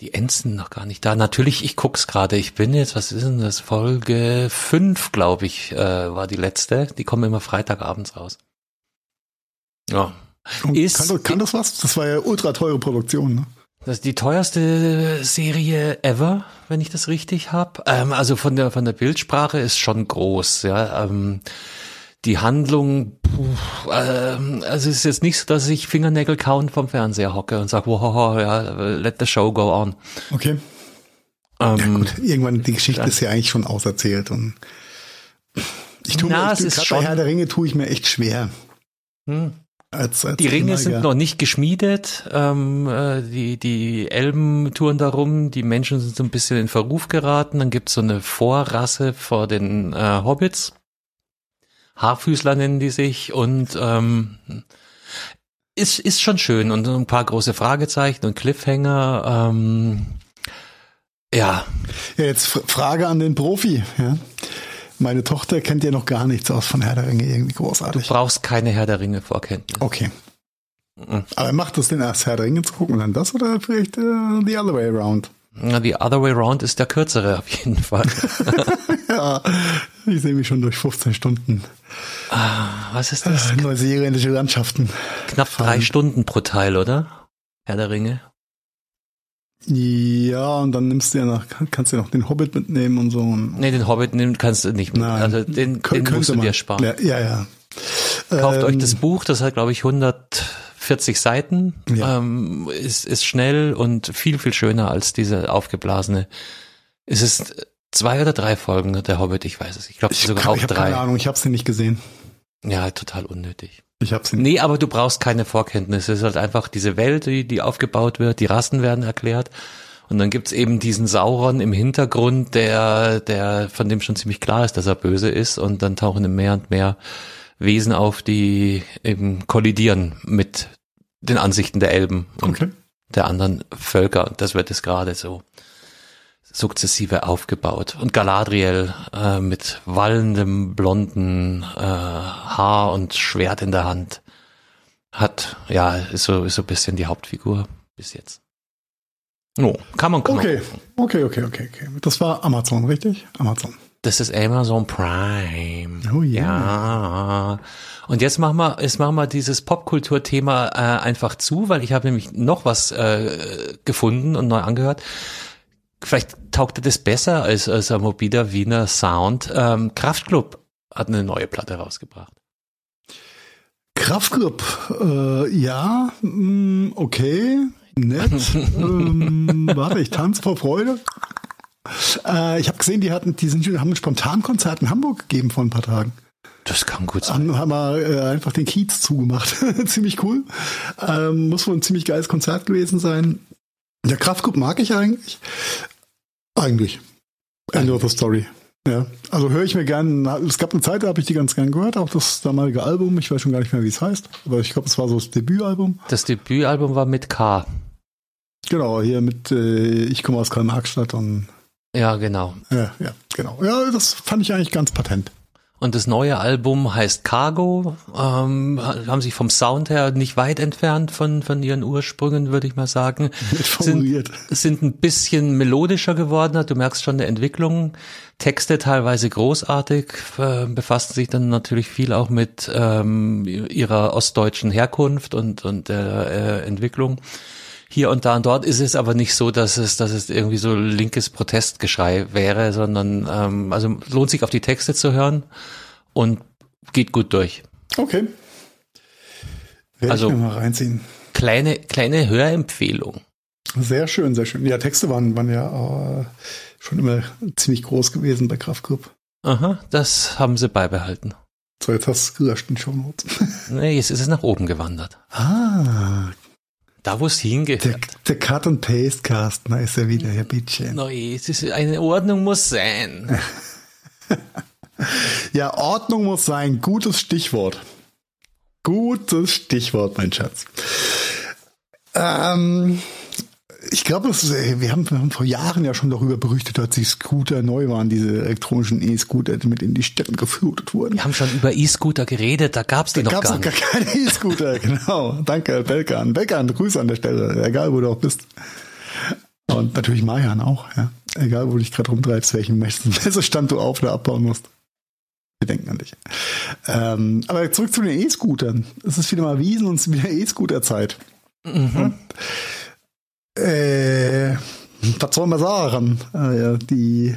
Die Ents sind noch gar nicht da. Natürlich, ich guck's gerade. Ich bin jetzt, was ist denn das? Folge 5, glaube ich, äh, war die letzte. Die kommen immer Freitagabends raus. Ja. ist, kann, kann das was? Das war ja ultra teure Produktion, ne? Das ist die teuerste Serie ever, wenn ich das richtig habe. Ähm, also von der von der Bildsprache ist schon groß. Ja, ähm, die Handlung, puh, ähm, also es ist jetzt nicht so, dass ich Fingernägel kauen vom Fernseher hocke und sage, wow, ja, let the show go on. Okay. Ähm, ja gut, irgendwann die Geschichte ja. ist ja eigentlich schon auserzählt und ich tue mir, ich, gerade bei Herr der Ringe tue ich mir echt schwer. Hm. Als, als die Ringe sind noch nicht geschmiedet. Ähm, äh, die, die Elben touren darum, die Menschen sind so ein bisschen in Verruf geraten. Dann gibt's so eine Vorrasse vor den äh, Hobbits. Haarfüßler nennen die sich und ähm, ist, ist schon schön und ein paar große Fragezeichen und Cliffhanger. Ähm, ja. ja. Jetzt Frage an den Profi. Ja. Meine Tochter kennt ja noch gar nichts aus von Herr der Ringe irgendwie großartig. Du brauchst keine Herr der Ringe Vorkenntnis. Okay. Mhm. Aber macht das denn erst Herr der Ringe zu gucken und dann das oder vielleicht uh, the other way around? Na, the other way around ist der kürzere auf jeden Fall. ja, ich sehe mich schon durch 15 Stunden. Ah, was ist das? Äh, neuseeländische Landschaften. Knapp fahren. drei Stunden pro Teil, oder? Herr der Ringe. Ja, und dann nimmst du ja noch, kannst du ja noch den Hobbit mitnehmen und so. Nee, den Hobbit nehmen kannst du nicht mit. Nein, also den, den musst du dir sparen. Ja, ja. ja. Kauft ähm, euch das Buch, das hat glaube ich 140 Seiten, ja. ähm, ist, ist schnell und viel, viel schöner als diese aufgeblasene. Es ist zwei oder drei Folgen der Hobbit, ich weiß es. Ich glaube sogar auch ich drei. Keine Ahnung, ich habe sie nicht gesehen. Ja, total unnötig. Ich hab's nicht. Nee, aber du brauchst keine Vorkenntnisse. Es ist halt einfach diese Welt, die, die aufgebaut wird, die Rassen werden erklärt. Und dann gibt's eben diesen Sauron im Hintergrund, der, der, von dem schon ziemlich klar ist, dass er böse ist. Und dann tauchen mehr und mehr Wesen auf, die eben kollidieren mit den Ansichten der Elben und okay. der anderen Völker. Und das wird es gerade so sukzessive aufgebaut. Und Galadriel äh, mit wallendem blonden äh, Haar und Schwert in der Hand hat, ja, ist so, ist so ein bisschen die Hauptfigur bis jetzt. No, kann man, kann okay. Okay, okay, okay, okay. Das war Amazon, richtig? Amazon. Das ist Amazon Prime. Oh yeah. ja. Und jetzt machen wir, jetzt machen wir dieses Popkulturthema äh, einfach zu, weil ich habe nämlich noch was äh, gefunden und neu angehört vielleicht taugte das besser als, als ein mobiler Wiener Sound. Ähm, Kraftklub hat eine neue Platte rausgebracht. Kraftklub, äh, ja, mh, mm, okay, nett. ähm, warte, ich tanze vor Freude. Äh, ich habe gesehen, die hatten, die sind, haben ein Spontankonzert in Hamburg gegeben vor ein paar Tagen. Das kann gut sein. Haben, haben wir äh, einfach den Kiez zugemacht. ziemlich cool. Ähm, muss wohl ein ziemlich geiles Konzert gewesen sein. Der Kraftklub mag ich eigentlich. Eigentlich. End of the story. Ja, also höre ich mir gern, es gab eine Zeit, da habe ich die ganz gern gehört, auch das damalige Album, ich weiß schon gar nicht mehr, wie es heißt, aber ich glaube, es war so das Debütalbum. Das Debütalbum war mit K. Genau, hier mit äh, Ich komme aus Karl-Marx-Stadt und Ja, genau. Ja, ja, genau. Ja, das fand ich eigentlich ganz patent. Und das neue Album heißt Cargo, ähm, haben sich vom Sound her nicht weit entfernt von, von ihren Ursprüngen, würde ich mal sagen. Sind, sind ein bisschen melodischer geworden, du merkst schon eine Entwicklung. Texte teilweise großartig, äh, befassen sich dann natürlich viel auch mit ähm, ihrer ostdeutschen Herkunft und, und der äh, Entwicklung hier und da und dort ist es aber nicht so, dass es, dass es irgendwie so linkes Protestgeschrei wäre, sondern ähm, also lohnt sich auf die Texte zu hören und geht gut durch. Okay. Werde Also- ich mir mal reinziehen. Kleine, kleine Hörempfehlung. Sehr schön, sehr schön. Ja, Texte waren, waren ja äh, schon immer ziemlich groß gewesen bei Kraftgrupp. Aha, das haben sie beibehalten. So, jetzt hast du gelöscht in Show Notes. Nee, jetzt ist es nach oben gewandert. Ah, Da, wo es der, hingehört. der Cut and Paste Cast, na ist er wieder, Herr Bittchen. Nein, es ist eine Ordnung muss sein. Ja, Ordnung muss sein. Gutes Stichwort. Gutes Stichwort, mein Schatz. Ähm, ich glaube, es ist, äh, wir haben, wir haben vor Jahren ja schon darüber berichtet, als die Scooter neu waren, diese elektronischen E-Scooter, die mit in die Städten geflutet wurden. Wir haben schon über E-Scooter geredet, da gab's die Da noch gab es gar noch gar nicht. keine E-Scooter, genau. Danke, Belkan. Belkan, Grüße an der Stelle, egal wo du auch bist. Und natürlich Marian auch, ja. Egal, wo du dich gerade rumtreibst, welchen Messestand du auf oder abbauen musst. Wir denken an dich. Ähm, aber zurück zu den E-Scootern. Es ist wieder mal Wiesen und es ist wieder E-Scooter-Zeit. Mhm. Äh, was soll man sagen? Äh, die,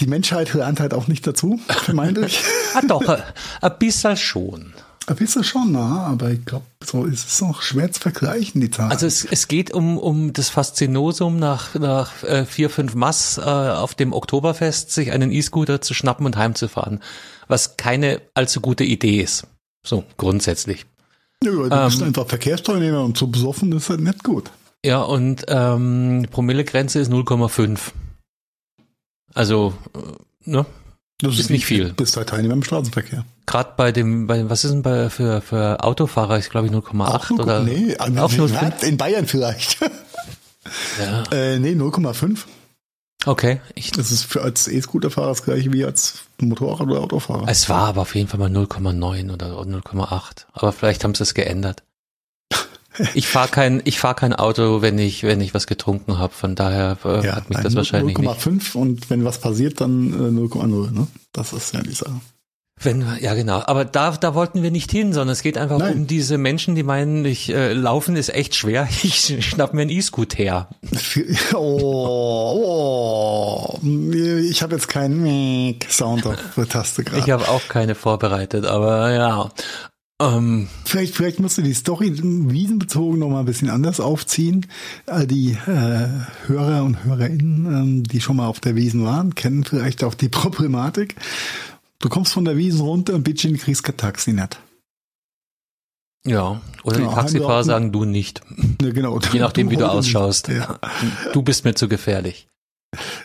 die Menschheit lernt halt auch nicht dazu, vermeintlich. Ah doch, äh, ein bisschen schon. Ein bisschen schon, na, aber ich glaube, so ist es noch schwer zu vergleichen, die Zahlen. Also es, es geht um, um das Faszinosum nach, nach äh, vier, fünf Mass äh, auf dem Oktoberfest, sich einen E-Scooter zu schnappen und heimzufahren, was keine allzu gute Idee ist. So, grundsätzlich. ja, du bist ähm, einfach Verkehrsteilnehmer und so besoffen ist halt nicht gut. Ja, und ähm, Promillegrenze ist 0,5. Also, äh, ne? Das ist nicht viel. Bist halt Teilnehmer im Straßenverkehr. Gerade bei dem, bei, was ist denn bei, für, für Autofahrer ist, glaube ich, 0,8 nur- oder nee, nee, 0,5? in Bayern vielleicht. Ja. äh, nee, 0,5. Okay, ich, Das ist für als E-Scooter-Fahrer das gleiche wie als Motorrad- oder Autofahrer. es war aber auf jeden Fall mal 0,9 oder 0,8. Aber vielleicht haben sie es geändert. Ich fahre kein, ich fahr kein Auto, wenn ich, wenn ich was getrunken habe. Von daher äh, hat mich das wahrscheinlich nicht. 0,5 und wenn was passiert, dann äh, 0,0. Ne? Das ist ja die Sache. Wenn, ja genau, aber da, da wollten wir nicht hin, sondern es geht einfach Nein. um diese Menschen, die meinen, ich äh, laufen ist echt schwer, ich schnapp mir einen E-Scoot her. Oh, oh. ich habe jetzt keinen Sound auf der Taste gerade. Ich habe auch keine vorbereitet, aber ja. Ähm, Vielleicht, vielleicht musst du die Story wiesenbezogen noch mal ein bisschen anders aufziehen. Die äh, Hörer und Hörerinnen, ähm, die schon mal auf der Wiesen waren, kennen vielleicht auch die Problematik. Du kommst von der Wiesen runter und bitte kriegst kein Taxi nicht. ja, oder die Ja, Taxifahrer sagen du nicht. Ja, genau. Je nachdem, wie du ausschaust. Ja. Du bist mir zu gefährlich.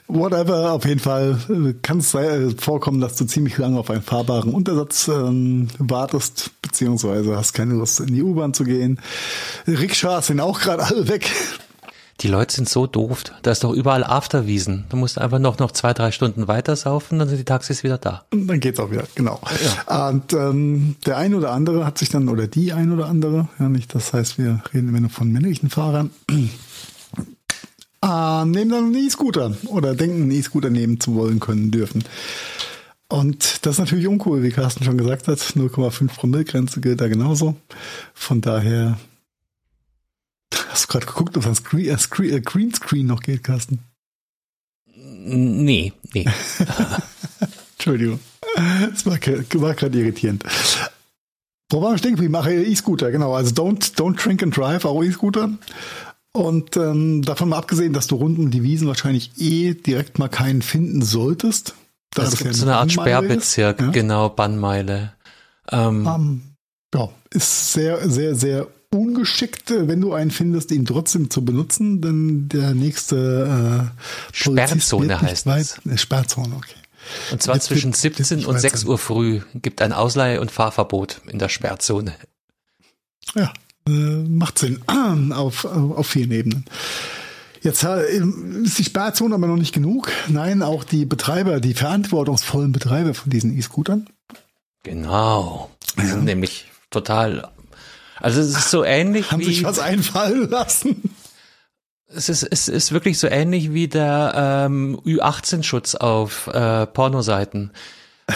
Whatever, auf jeden Fall äh, kann es sei- vorkommen, dass du ziemlich lange auf einen fahrbaren Untersatz ähm, wartest, beziehungsweise hast keine Lust in die U-Bahn zu gehen. Rikschas sind auch gerade alle weg. Die Leute sind so doof. Da ist doch überall Afterwiesen. Du musst einfach noch, noch zwei, drei Stunden weiter saufen, dann sind die Taxis wieder da. Und dann geht's auch wieder, genau. Und ähm, der ein oder andere hat sich dann, oder die ein oder andere, ja nicht, das heißt, wir reden immer nur von männlichen Fahrern, äh, nehmen dann einen E-Scooter oder denken, einen E-Scooter nehmen zu wollen können dürfen. Und das ist natürlich uncool, wie Carsten schon gesagt hat. 0,5 Promille-Grenze gilt da genauso. Von daher, hast du gerade geguckt, ob das Screen, äh, Screen, äh, Greenscreen noch geht, Carsten? Nee, nee. Entschuldigung. Das war, war gerade irritierend. Wo waren wir stehen geblieben? Ach, E-Scooter, genau. Also don't, don't drink and drive, auch E-Scooter. Und ähm, davon mal abgesehen, dass du rund um die Wiesen wahrscheinlich eh direkt mal keinen finden solltest. da Es das gibt ja so eine Art Bannmeile Sperrbezirk, ist, ja? genau, Bannmeile. Ähm, Ähm, ja, ist sehr, sehr, sehr ungeschickt, äh, wenn du einen findest, ihn trotzdem zu benutzen, denn der nächste äh, Sperrzone heißt weit, es. äh, Sperrzone, okay. und zwar jetzt zwischen wird- wird 17 nicht und weit 6 sein. Uhr früh gibt ein Ausleih- und Fahrverbot in der Sperrzone. Ja, äh, macht Sinn. Auf, auf vielen Ebenen. Jetzt ist die Sperrzone aber noch nicht genug. Nein, auch die Betreiber, die verantwortungsvollen Betreiber von diesen E-Scootern. Genau. Die sind nämlich total. Also es ist so ähnlich Haben sich wie was einfallen lassen. es ist, es ist wirklich so ähnlich wie der ähm, Ü18-Schutz auf äh, Pornoseiten. Äh,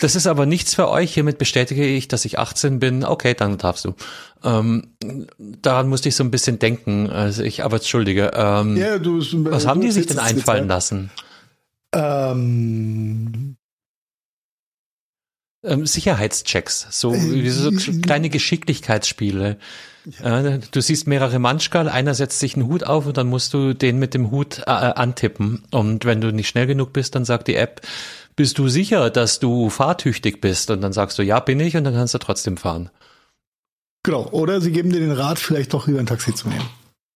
das ist aber nichts für euch. Hiermit bestätige ich, dass ich 18 bin. Okay, dann darfst du. Ähm, daran musste ich so ein bisschen denken. Also ich, aber entschuldige. Ähm, Ja, du, was haben die sich denn einfallen lassen? Ähm, ähm, Sicherheitschecks, so, wie so kleine Geschicklichkeitsspiele. Äh, du siehst mehrere Manschkal, einer setzt sich einen Hut auf und dann musst du den mit dem Hut äh, antippen. Und wenn du nicht schnell genug bist, dann sagt die App, bist du sicher, dass du fahrtüchtig bist? Und dann sagst du, ja, bin ich, und dann kannst du trotzdem fahren. Genau. Oder sie geben dir den Rat, vielleicht doch lieber ein Taxi zu nehmen.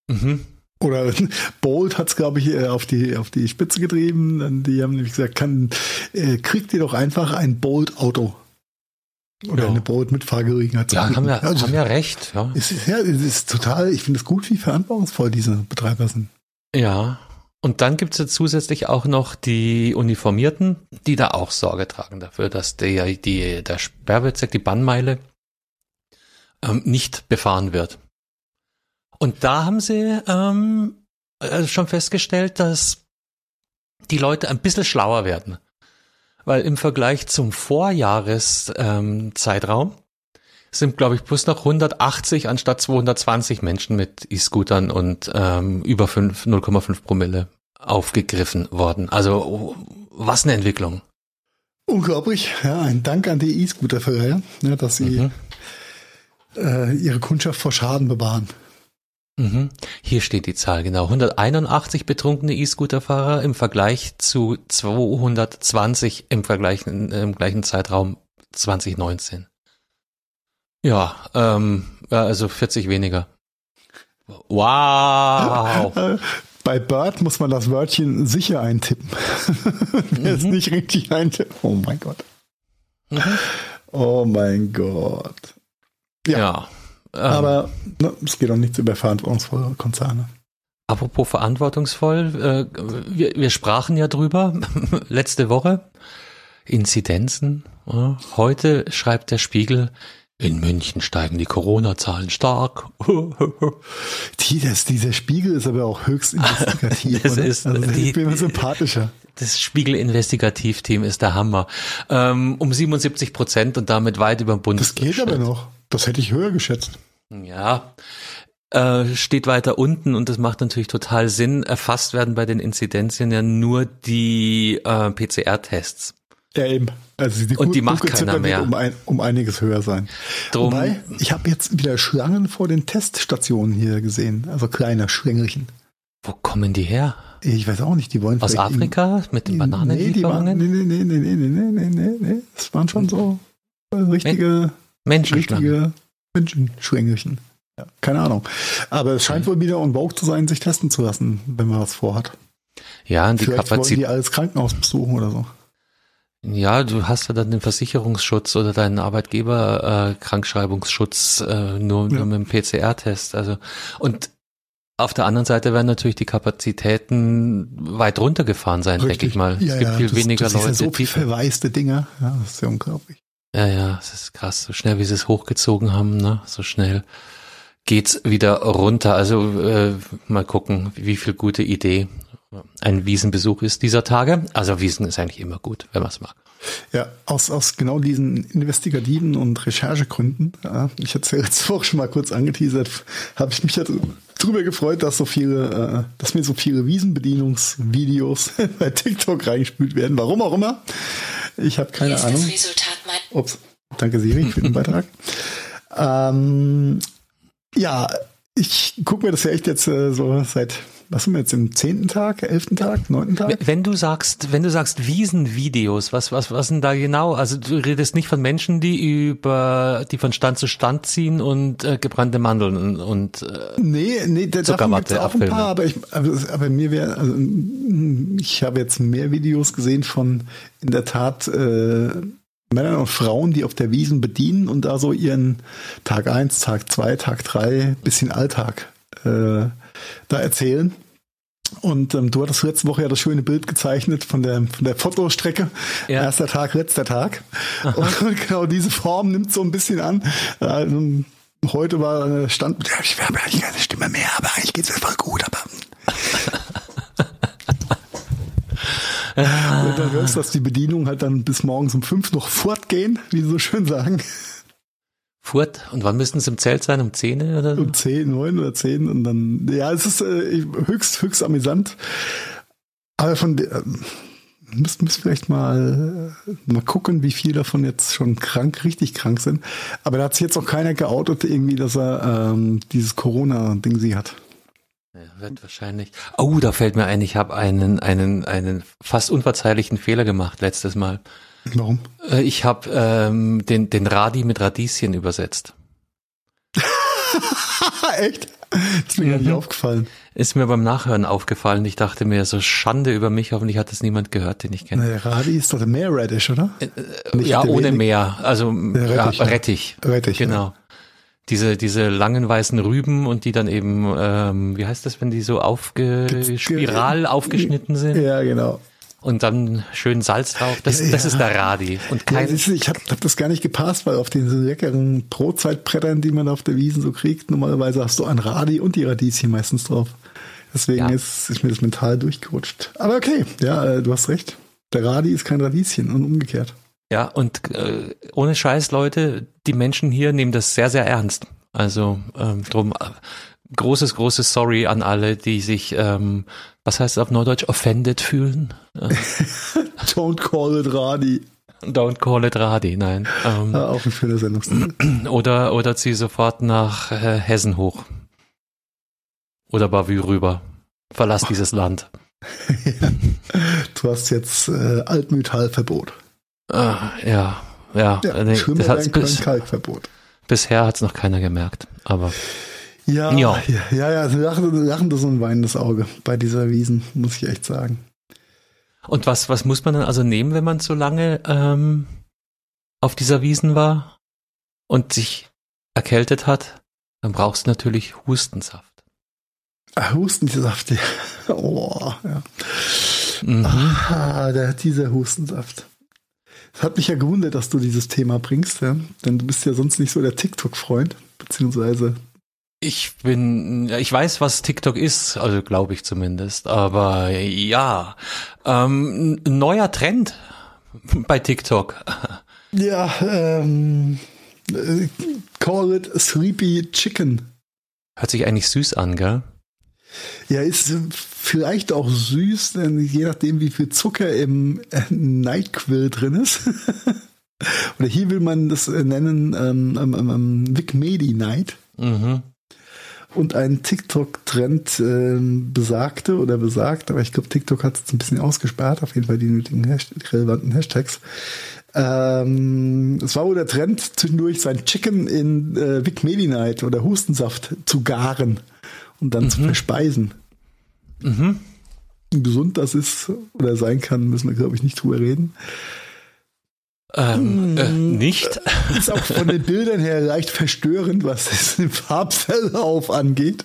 Mhm. Oder Bolt hat es, glaube ich, äh, auf die, auf die Spitze getrieben. Die haben nämlich gesagt, kann, äh, kriegt ihr doch einfach ein Bolt-Auto. Oder Ja. eine Bolt mit Fahrgelegenheit. Ja, haben ja, Also, haben ja recht, ja. Es ist, ja, es ist total, ich finde es gut, wie verantwortungsvoll diese Betreiber sind. Ja. Und dann gibt's ja zusätzlich auch noch die Uniformierten, die da auch Sorge tragen dafür, dass der, die, der Sperrbezirk, die Bannmeile, ähm, nicht befahren wird. Und da haben sie ähm, äh, schon festgestellt, dass die Leute ein bisschen schlauer werden. Weil im Vergleich zum Vorjahreszeitraum ähm, sind, glaube ich, bloß noch 180 anstatt 220 Menschen mit E-Scootern und ähm, über 5 0,5 Promille aufgegriffen worden. Also was eine Entwicklung. Unglaublich. Ja, ein Dank an die E-Scooter-Verleiher, ja, dass sie Mhm. äh, ihre Kundschaft vor Schaden bewahren. Mhm. Hier steht die Zahl genau. 181 betrunkene E-Scooter-Fahrer im Vergleich zu 220 im, Vergleich, im gleichen Zeitraum 2019. Ja, ähm, ja, also 40 weniger. Wow. Bei Bird muss man das Wörtchen sicher eintippen. Wer es nicht richtig eintippt. Oh mein Gott. Mhm. Oh mein Gott. Ja. Ja. ähm, Aber ne, es geht auch nichts über verantwortungsvolle Konzerne. Apropos verantwortungsvoll, äh, wir, wir sprachen ja drüber letzte Woche. Inzidenzen. Heute schreibt der Spiegel, in München steigen die Corona-Zahlen stark. Die, das, dieser Spiegel ist aber auch höchst investigativ. Das oder? ist also, die- ich bin mir sympathischer. Das Spiegel-Investigativteam ist der Hammer. Ähm, um 77 Prozent und damit weit über dem Bund. Das geht aber noch. Das hätte ich höher geschätzt. Ja, äh, steht weiter unten und das macht natürlich total Sinn. Erfasst werden bei den Inzidenzien ja nur die äh, PCR-Tests. Ja, eben. Also die, Und die macht keiner mehr. Um, ein, um einiges höher sein. Drum, Wobei, ich habe jetzt wieder Schlangen vor den Teststationen hier gesehen. Also kleine Schlängelchen. wo kommen die her? Ich weiß auch nicht, die wollen Aus vielleicht in- Afrika mit den Nee, die waren, nee, nee, nee, nee, nee, nee, nee, nee, nee. Das waren schon so richtige, Menschenschlangen. richtige Menschenschlängelchen. Ja, keine Ahnung. Aber es scheint wohl wieder on vogue zu sein, sich testen zu lassen, wenn man was vorhat. Ja, und die Vielleicht Kapazität. die alles Krankenhaus besuchen oder so. Ja, du hast ja dann den Versicherungsschutz oder deinen Arbeitgeber äh, Krankschreibungsschutz äh, nur, Ja. nur mit dem PCR-Test. Also und auf der anderen Seite werden natürlich die Kapazitäten weit runtergefahren sein, denke ich mal. Ja, es gibt ja, viel das, weniger das Leute. Ist ja so die, viel verwaiste Dinger. Ja, das ist ja unglaublich. ja, ja, es ist krass, so schnell wie sie es hochgezogen haben, ne? So schnell geht's wieder runter. Also äh, mal gucken, wie viel gute Idee ein Wiesenbesuch ist dieser Tage. Also Wiesen ist eigentlich immer gut, wenn man es mag. Ja, aus, aus genau diesen investigativen und Recherchegründen, ja, ich hatte es ja letzte Woche schon mal kurz angeteasert, habe ich mich ja dr- drüber gefreut, dass so viele, äh, dass mir so viele Wiesenbedienungsvideos bei TikTok reingespült werden. Warum auch immer. Ich habe keine ist Ahnung. das Resultat mein Ups. Danke, Siri, für den Beitrag. Ähm, ja, ich gucke mir das ja echt jetzt äh, so seit, was sind wir jetzt, im zehnten Tag, elften Tag, neunten Tag? Wenn du sagst, wenn du sagst Wiesenvideos, was, was, was denn da genau? Also du redest nicht von Menschen, die über, die von Stand zu Stand ziehen und äh, gebrannte Mandeln und, äh, Nee, nee, da- davon Zuckerwatte gibt's auch ein paar, aber ich, aber, aber mir wäre, also, ich habe jetzt mehr Videos gesehen von in der Tat äh, Männern und Frauen, die auf der Wiesen bedienen und da so ihren Tag eins, Tag zwei, Tag drei, bisschen Alltag äh, da erzählen. Und ähm, du hattest letzte Woche ja das schöne Bild gezeichnet von der, von der Fotostrecke. Ja. Erster Tag, letzter Tag. Und genau diese Form nimmt so ein bisschen an. Also, heute war äh, Stand, ja, ich habe eigentlich keine Stimme mehr, aber eigentlich geht's mir voll gut, aber. Und dann hörst du, dass die Bedienung halt dann bis morgens um fünf noch fortgehen, wie sie so schön sagen. Furt. Und wann müssten sie im Zelt sein? Um 10 oder so? Um zehn, neun oder zehn und dann, ja, es ist äh, höchst, höchst amüsant. Aber von, der- ähm, Müssen, müssen vielleicht mal, äh, mal gucken, wie viele davon jetzt schon krank, richtig krank sind. Aber da hat sich jetzt auch keiner geoutet, irgendwie, dass er ähm, dieses Corona-Ding sie hat. Ja, wird wahrscheinlich. Oh, da fällt mir ein, ich habe einen, einen, einen fast unverzeihlichen Fehler gemacht letztes Mal. Warum? Äh, Ich habe ähm, den, den Radi mit Radieschen übersetzt. Echt? ist mir gar nicht Mhm. aufgefallen. Ist mir beim Nachhören aufgefallen. Ich dachte mir, so Schande über mich, hoffentlich hat das niemand gehört, den ich kenne. Naja, Radi ist doch der Meerradish, oder? Nicht ja, der ohne wenig- Meer. Also ja, Rettich, ja. Rettich. Rettich, ja. Diese, diese langen weißen Rüben und die dann eben, ähm, wie heißt das, wenn die so aufge, Ge- spiral aufgeschnitten sind Ja, genau. und dann schön Salz drauf. Das, Ja, das ja. ist der Radi. Und Ja, kein, siehst du, ich habe hab das gar nicht gepasst, weil auf den so leckeren Brotzeitbrettern, die man auf der Wiesen so kriegt, normalerweise hast du ein Radi und die Radieschen meistens drauf. Deswegen Ja. ist, ist mir das mental durchgerutscht. Aber okay, ja, äh, du hast recht. Der Radi ist kein Radieschen und umgekehrt. Ja, und äh, ohne Scheiß, Leute, die Menschen hier nehmen das sehr, sehr ernst. Also ähm, drum äh, großes, großes Sorry an alle, die sich, ähm, was heißt es auf Neudeutsch, offended fühlen. Äh, Don't call it Radi. don't call it Radi, nein. Ähm, Ah, auch ein schöner Sendungstitel. Oder, oder zieh sofort nach äh, Hessen hoch. Oder Bavü rüber. Verlass dieses Land. Du hast jetzt äh, Altmetallverbot. Ah, ja, ja. Ja, nee, das hat's bis, Kalkverbot. bisher hat's noch keiner gemerkt. Aber Ja, Ja. ja, ja, lachendes und weinendes Auge bei dieser Wiesen, muss ich echt sagen. und was, was muss man dann also nehmen, wenn man so lange ähm, auf dieser Wiesen war und sich erkältet hat? Dann brauchst du natürlich Hustensaft. Ah, Hustensaft, ja. Oh, ja. Mhm. Ah, der, dieser Hustensaft. Es hat mich ja gewundert, dass du dieses Thema bringst, ja? denn du bist ja sonst nicht so der TikTok-Freund, beziehungsweise Ich bin, ich weiß, was TikTok ist, also glaube ich zumindest, aber ja, ähm, ein neuer Trend bei TikTok. ja, ähm, äh, call it Sleepy Chicken. Hört sich eigentlich süß an, gell? Ja, ist äh, vielleicht auch süß, denn je nachdem, wie viel Zucker im äh, Nightquill drin ist. Oder hier will man das äh, nennen ähm, ähm, ähm, Vic Medi Night. Mhm. Und ein TikTok-Trend ähm, besagte oder besagt, aber ich glaube, TikTok hat es ein bisschen ausgesperrt, auf jeden Fall die nötigen Hasht relevanten Hashtags. Ähm, es war wohl der Trend, zwischendurch sein Chicken in äh, Vic Medi Night oder Hustensaft zu garen und dann zu verspeisen. Mhm. Wie gesund das ist oder sein kann, müssen wir, glaube ich, nicht drüber reden. Ähm, äh, Mm. nicht? Ist auch von den Bildern her leicht verstörend, was den Farbverlauf angeht.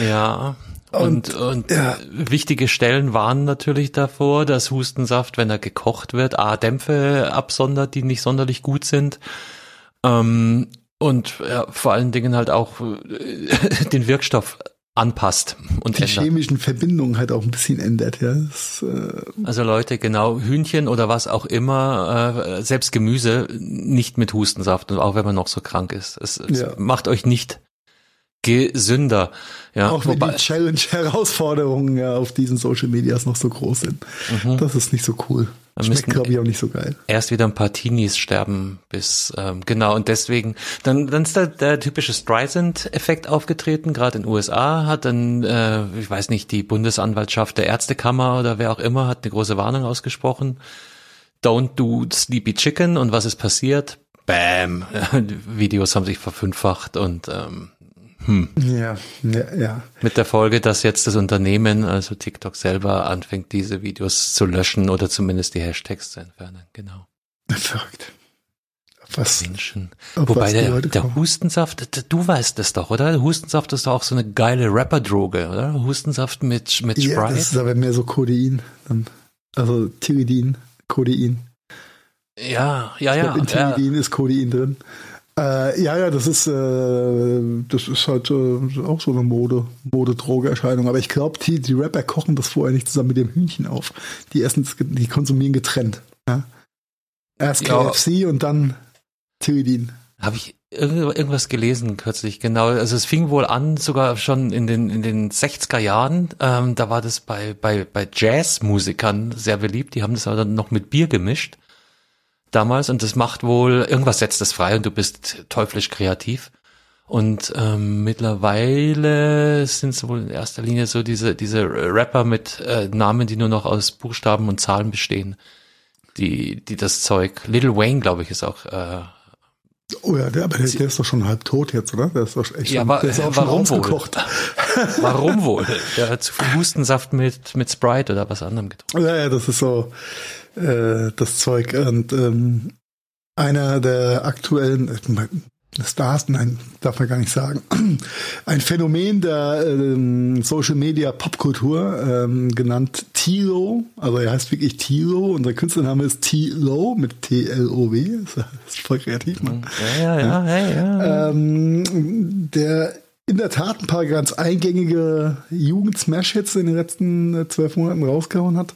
Ja. Und, und, ja. äh, wichtige Stellen waren natürlich davor, dass Hustensaft, wenn er gekocht wird, A, Dämpfe absondert, die nicht sonderlich gut sind. Ähm, und ja, vor allen Dingen halt auch äh, den Wirkstoff anpasst und Die ändert. chemischen Verbindungen halt auch ein bisschen ändert. Ja. Das, äh, Also Leute, genau, Hühnchen oder was auch immer, äh, selbst Gemüse nicht mit Hustensaft und auch wenn man noch so krank ist. Es, es Ja. macht euch nicht gesünder. Ja, auch wenn die Challenge-Herausforderungen ja auf diesen Social Medias noch so groß sind. Das ist nicht so cool. Da Schmeckt, glaube ich, auch nicht so geil. erst wieder ein paar Teenies sterben bis ähm, genau und deswegen dann dann ist da der typische Streisand-Effekt aufgetreten. Gerade in den USA hat dann äh, ich weiß nicht die Bundesanwaltschaft der Ärztekammer oder wer auch immer hat eine große Warnung ausgesprochen. Don't do Sleepy Chicken und was ist passiert? Bam, Videos haben sich verfünffacht und ähm, Ja, ja, ja. mit der Folge, dass jetzt das Unternehmen, also TikTok selber, anfängt, diese Videos zu löschen oder zumindest die Hashtags zu entfernen. Genau. Verrückt. Was, Menschen. Wobei der, der. Hustensaft, du weißt das doch, oder? Hustensaft ist doch auch so eine geile Rapperdroge, oder? Hustensaft mit, mit Ja, Sprite. das ist aber mehr so Codein. Also Tyridin, Codein. ja, ja, Ich ja. glaube, in ja. Tyridin ist Codein drin. Äh, ja, ja, das ist, äh, das ist halt äh, auch so eine Mode, Modedrogeerscheinung. Aber ich glaube, die, die Rapper kochen das vorher nicht zusammen mit dem Hühnchen auf. Die essen, es- die konsumieren getrennt. Ja? Erst Ja. KFC und dann Tyridin. Habe ich, irgendwas gelesen kürzlich, genau. Also es fing wohl an, sogar schon in den, in den 60er Jahren. Ähm, da war das bei, bei, bei Jazzmusikern sehr beliebt. Die haben das aber dann noch mit Bier gemischt damals und das macht wohl, irgendwas setzt das frei und du bist teuflisch kreativ. Und ähm, mittlerweile sind es wohl in erster Linie so diese, diese Rapper mit äh, Namen, die nur noch aus Buchstaben und Zahlen bestehen, die, die das Zeug. Little Wayne, glaube ich, ist auch. Äh, oh ja, der, aber der, der, ist doch schon halb tot jetzt, oder? Der ist doch echt ja, schon, aber, der ist auch warum schon wohl? warum wohl? Der hat zu viel Hustensaft mit, mit Sprite oder was anderem getrunken. Ja, ja, das ist so äh, das Zeug. Und ähm, einer der aktuellen, Stars, nein, darf man gar nicht sagen, ein Phänomen der ähm, Social Media Popkultur, ähm, genannt Tilo, also er heißt wirklich Tilo, unser Künstlername ist Tilo mit T-L-O-W, das ist voll kreativ, man. Ja, ja, ja, ja. ja. Ähm, der in der Tat ein paar ganz eingängige Jugend-Smash-Hits in den letzten äh, zwölf Monaten rausgehauen hat.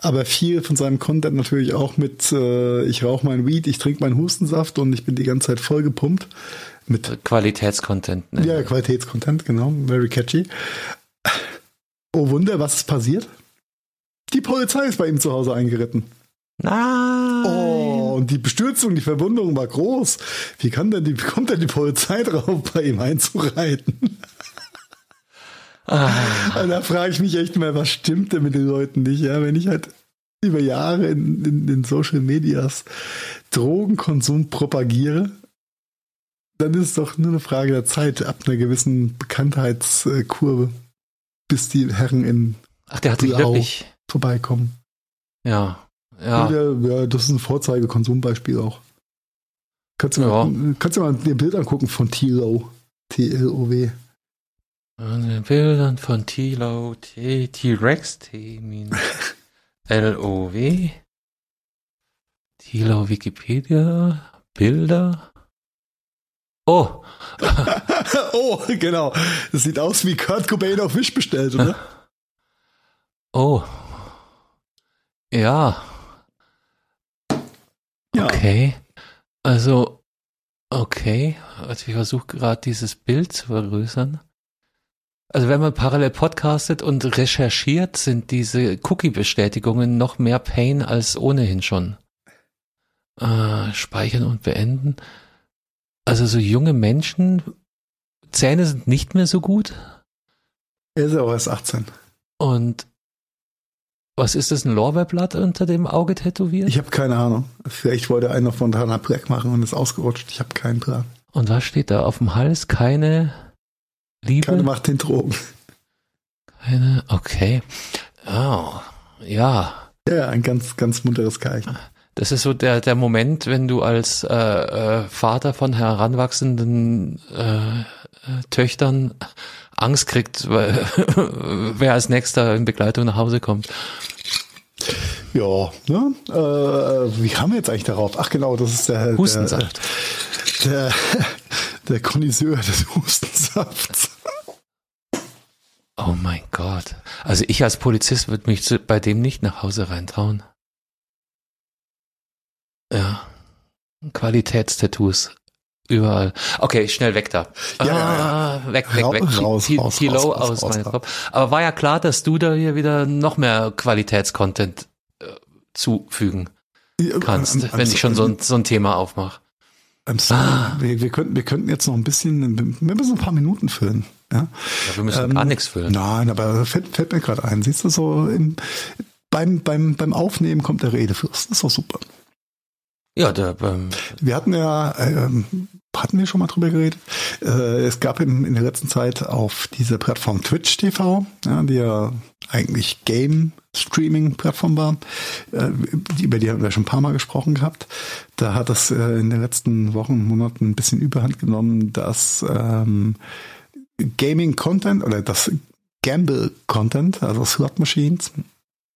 Aber viel von seinem Content natürlich auch mit äh, ich rauche mein Weed, ich trinke meinen Hustensaft und ich bin die ganze Zeit voll gepumpt. Mit Qualitätscontent. Ne? Ja, Qualitätscontent, genau. Very catchy. Oh Wunder, was ist passiert? Die Polizei ist bei ihm zu Hause eingeritten. Nein. Und die Bestürzung, die Verwunderung war groß. Wie kann denn die, kommt denn die Polizei drauf, bei ihm einzureiten? Ah. da frage ich mich echt mal, was stimmt denn mit den Leuten nicht? Ja, wenn ich halt über Jahre in, in den Social Medias Drogenkonsum propagiere, dann ist es doch nur eine Frage der Zeit ab einer gewissen Bekanntheitskurve, bis die Herren in Ach, der hat sich wirklich vorbeikommen. Ja, ja. ja, das ist ein Vorzeigekonsumbeispiel auch. Kannst du, ja. mal, kannst du mal ein Bild angucken von Tilo. T-L-O-W. An den Bildern von Tilo, T-Rex, T L-O-W. Tilo Wikipedia, Bilder. Oh. oh, genau. Das sieht aus wie Kurt Cobain auf Wish bestellt, oder? Oh. Ja. Ja. Okay. Also, okay. Also ich versuche gerade dieses Bild zu vergrößern. Also wenn man parallel podcastet und recherchiert, sind diese Cookie-Bestätigungen noch mehr Pain als ohnehin schon. Äh, speichern und beenden. Also so junge Menschen, Zähne sind nicht mehr so gut. Er ist aber erst 18. Und was ist das, ein Lorbeerblatt unter dem Auge tätowiert? Ich habe keine Ahnung. Vielleicht wollte einer von Dana Black machen und ist ausgerutscht. Ich habe keinen Plan. Und was steht da auf dem Hals? Keine Liebe? Keine Macht den Drogen. Keine, okay. Oh, ja. Ja, ein ganz, ganz munteres Zeichen. Das ist so der, der Moment, wenn du als äh, äh, Vater von heranwachsenden äh, äh Töchtern Angst kriegt, weil, wer als nächster in Begleitung nach Hause kommt. Ja, ne? Äh, wie haben wir jetzt eigentlich darauf? Ach genau, das ist der Hustensaft. Der, der, der Connoisseur des Hustensafts. Oh mein Gott. Also ich als Polizist würde mich bei dem nicht nach Hause reintrauen. Ja. Qualitätstattoos. Überall. Okay, schnell weg da. Ja, ah, ja. weg, weg, weg. Raus, T raus, T-Low aus meinem Kopf. Aber war ja klar, dass du da hier wieder noch mehr Qualitätscontent äh, zufügen kannst, ja, wenn ich schon so ein, so ein Thema aufmache. Ah. Wir, wir, könnten, wir könnten jetzt noch ein bisschen, wir müssen ein paar Minuten füllen. Ja, ja wir müssen ähm, gar nichts füllen. Nein, aber fällt, fällt mir gerade ein. Siehst du so, im, beim, beim, beim Aufnehmen kommt der Redefürst. Das ist doch super. Ja, der, ähm, wir hatten ja, ähm, hatten wir schon mal drüber geredet. Äh, es gab in, in der letzten Zeit auf dieser Plattform Twitch TV, ja, die ja eigentlich Game Streaming Plattform war, äh, über die haben wir schon ein paar Mal gesprochen gehabt. Da hat das äh, in den letzten Wochen, Monaten ein bisschen Überhand genommen, dass ähm, Gaming Content oder das Gamble Content, also Slot Machines,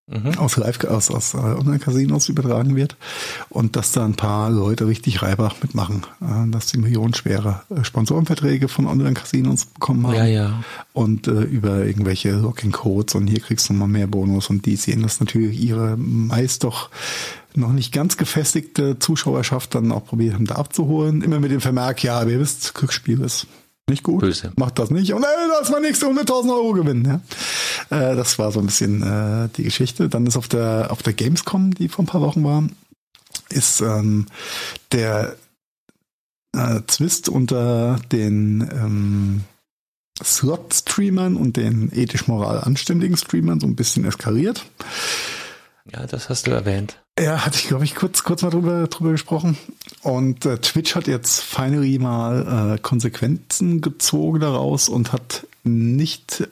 mhm. aus Live, aus, aus äh, Online-Casinos übertragen wird und dass da ein paar Leute richtig Reibach mitmachen, äh, dass die millionenschwere äh, Sponsorenverträge von Online-Casinos bekommen haben ja, ja. und äh, über irgendwelche Locking-Codes und hier kriegst du mal mehr Bonus und die sehen das natürlich ihre meist doch noch nicht ganz gefestigte Zuschauerschaft dann auch probiert haben, da abzuholen. Immer mit dem Vermerk, ja, ihr wisst, Glücksspiel ist nicht gut. Böse. Macht das nicht. Und ey, das ist mein nächster 100.000 Euro Gewinn. Ja. Äh, das war so ein bisschen äh, die Geschichte. Dann ist auf der, auf der Gamescom, die vor ein paar Wochen war, ist ähm, der äh, Zwist unter den ähm, Slot-Streamern und den ethisch-moral anständigen Streamern so ein bisschen eskaliert. Ja, das hast du erwähnt. Ja, hatte ich, glaube ich, kurz, kurz mal drüber, drüber gesprochen. Und äh, Twitch hat jetzt finally mal äh, Konsequenzen gezogen daraus und hat nicht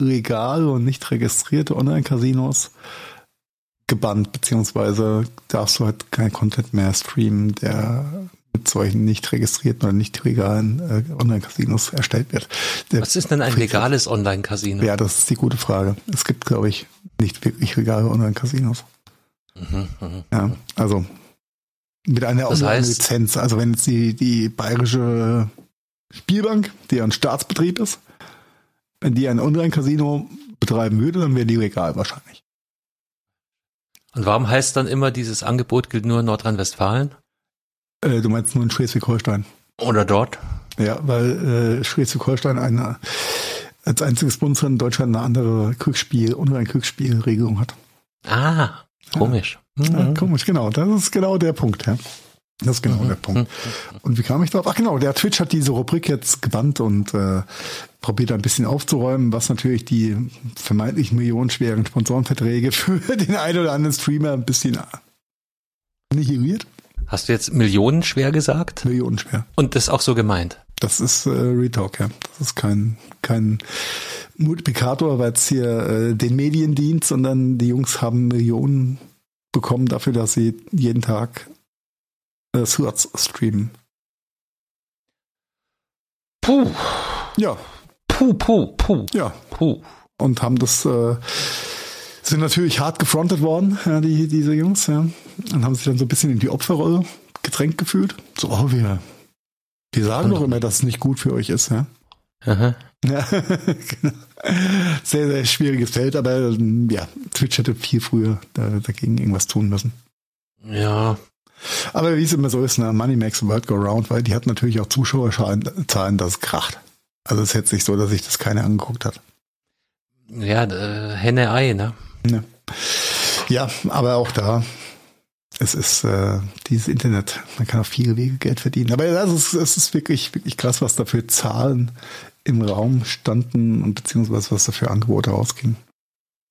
legal und nicht registrierte Online-Casinos gebannt, beziehungsweise darfst du halt kein Content mehr streamen, der mit solchen nicht registrierten oder nicht legalen äh, Online-Casinos erstellt wird. Der Was ist denn ein legales Online-Casino? Ja, das ist die gute Frage. Es gibt, glaube ich, nicht wirklich legale Online-Casinos. Mhm, mhm. Ja, also mit einer Online-Lizenz. Also wenn jetzt die, die bayerische Spielbank, die ein Staatsbetrieb ist, wenn die ein Online-Casino betreiben würde, dann wäre die legal wahrscheinlich. Und warum heißt dann immer, dieses Angebot gilt nur in Nordrhein-Westfalen? Äh, du meinst nur in Schleswig-Holstein. Oder dort? Ja, weil äh, Schleswig-Holstein eine als einziges Bundesland in Deutschland eine andere Kriegsspiel, Online-Kriegsspielregelung hat. Ah, komisch. Ja, Mhm. komisch, genau. Das ist genau der Punkt, ja. Das ist genau der Punkt. Und wie kam ich drauf? Ach genau, der Twitch hat diese Rubrik jetzt gebannt und äh, probiert ein bisschen aufzuräumen, was natürlich die vermeintlich millionenschweren Sponsorenverträge für den einen oder anderen Streamer ein bisschen nihiliert. Hast du jetzt Millionen schwer gesagt? Millionenschwer. Und das auch so gemeint? Das ist äh, Retalk, ja. Das ist kein, kein Multiplikator, weil es hier äh, den Medien dient, sondern die Jungs haben Millionen bekommen dafür, dass sie jeden Tag äh, Slots streamen. Puh, Ja, puh, puh, puh, ja. puh. Und haben das, äh, sind natürlich hart gefrontet worden, ja, die, diese Jungs, ja. Und haben sich dann so ein bisschen in die Opferrolle gedrängt gefühlt. So, oh, wir, wir sagen doch immer, dass es nicht gut für euch ist, ja. Aha. Ja, genau. Sehr, sehr schwieriges Feld, aber ja, Twitch hätte viel früher da, dagegen irgendwas tun müssen. Ja, Aber wie es immer so ist, ne, Money makes the world go round, weil die hat natürlich auch Zuschauerzahlen, das kracht. Also es ist jetzt nicht so, dass sich das keiner angeguckt hat. Ja, äh, Henne Ei, ne? Ne. Ja, aber auch da, es ist äh, dieses Internet, man kann auf viele Wege Geld verdienen. Aber ist, es ist wirklich, wirklich krass, was dafür Zahlen im Raum standen und beziehungsweise was dafür Angebote rausgingen.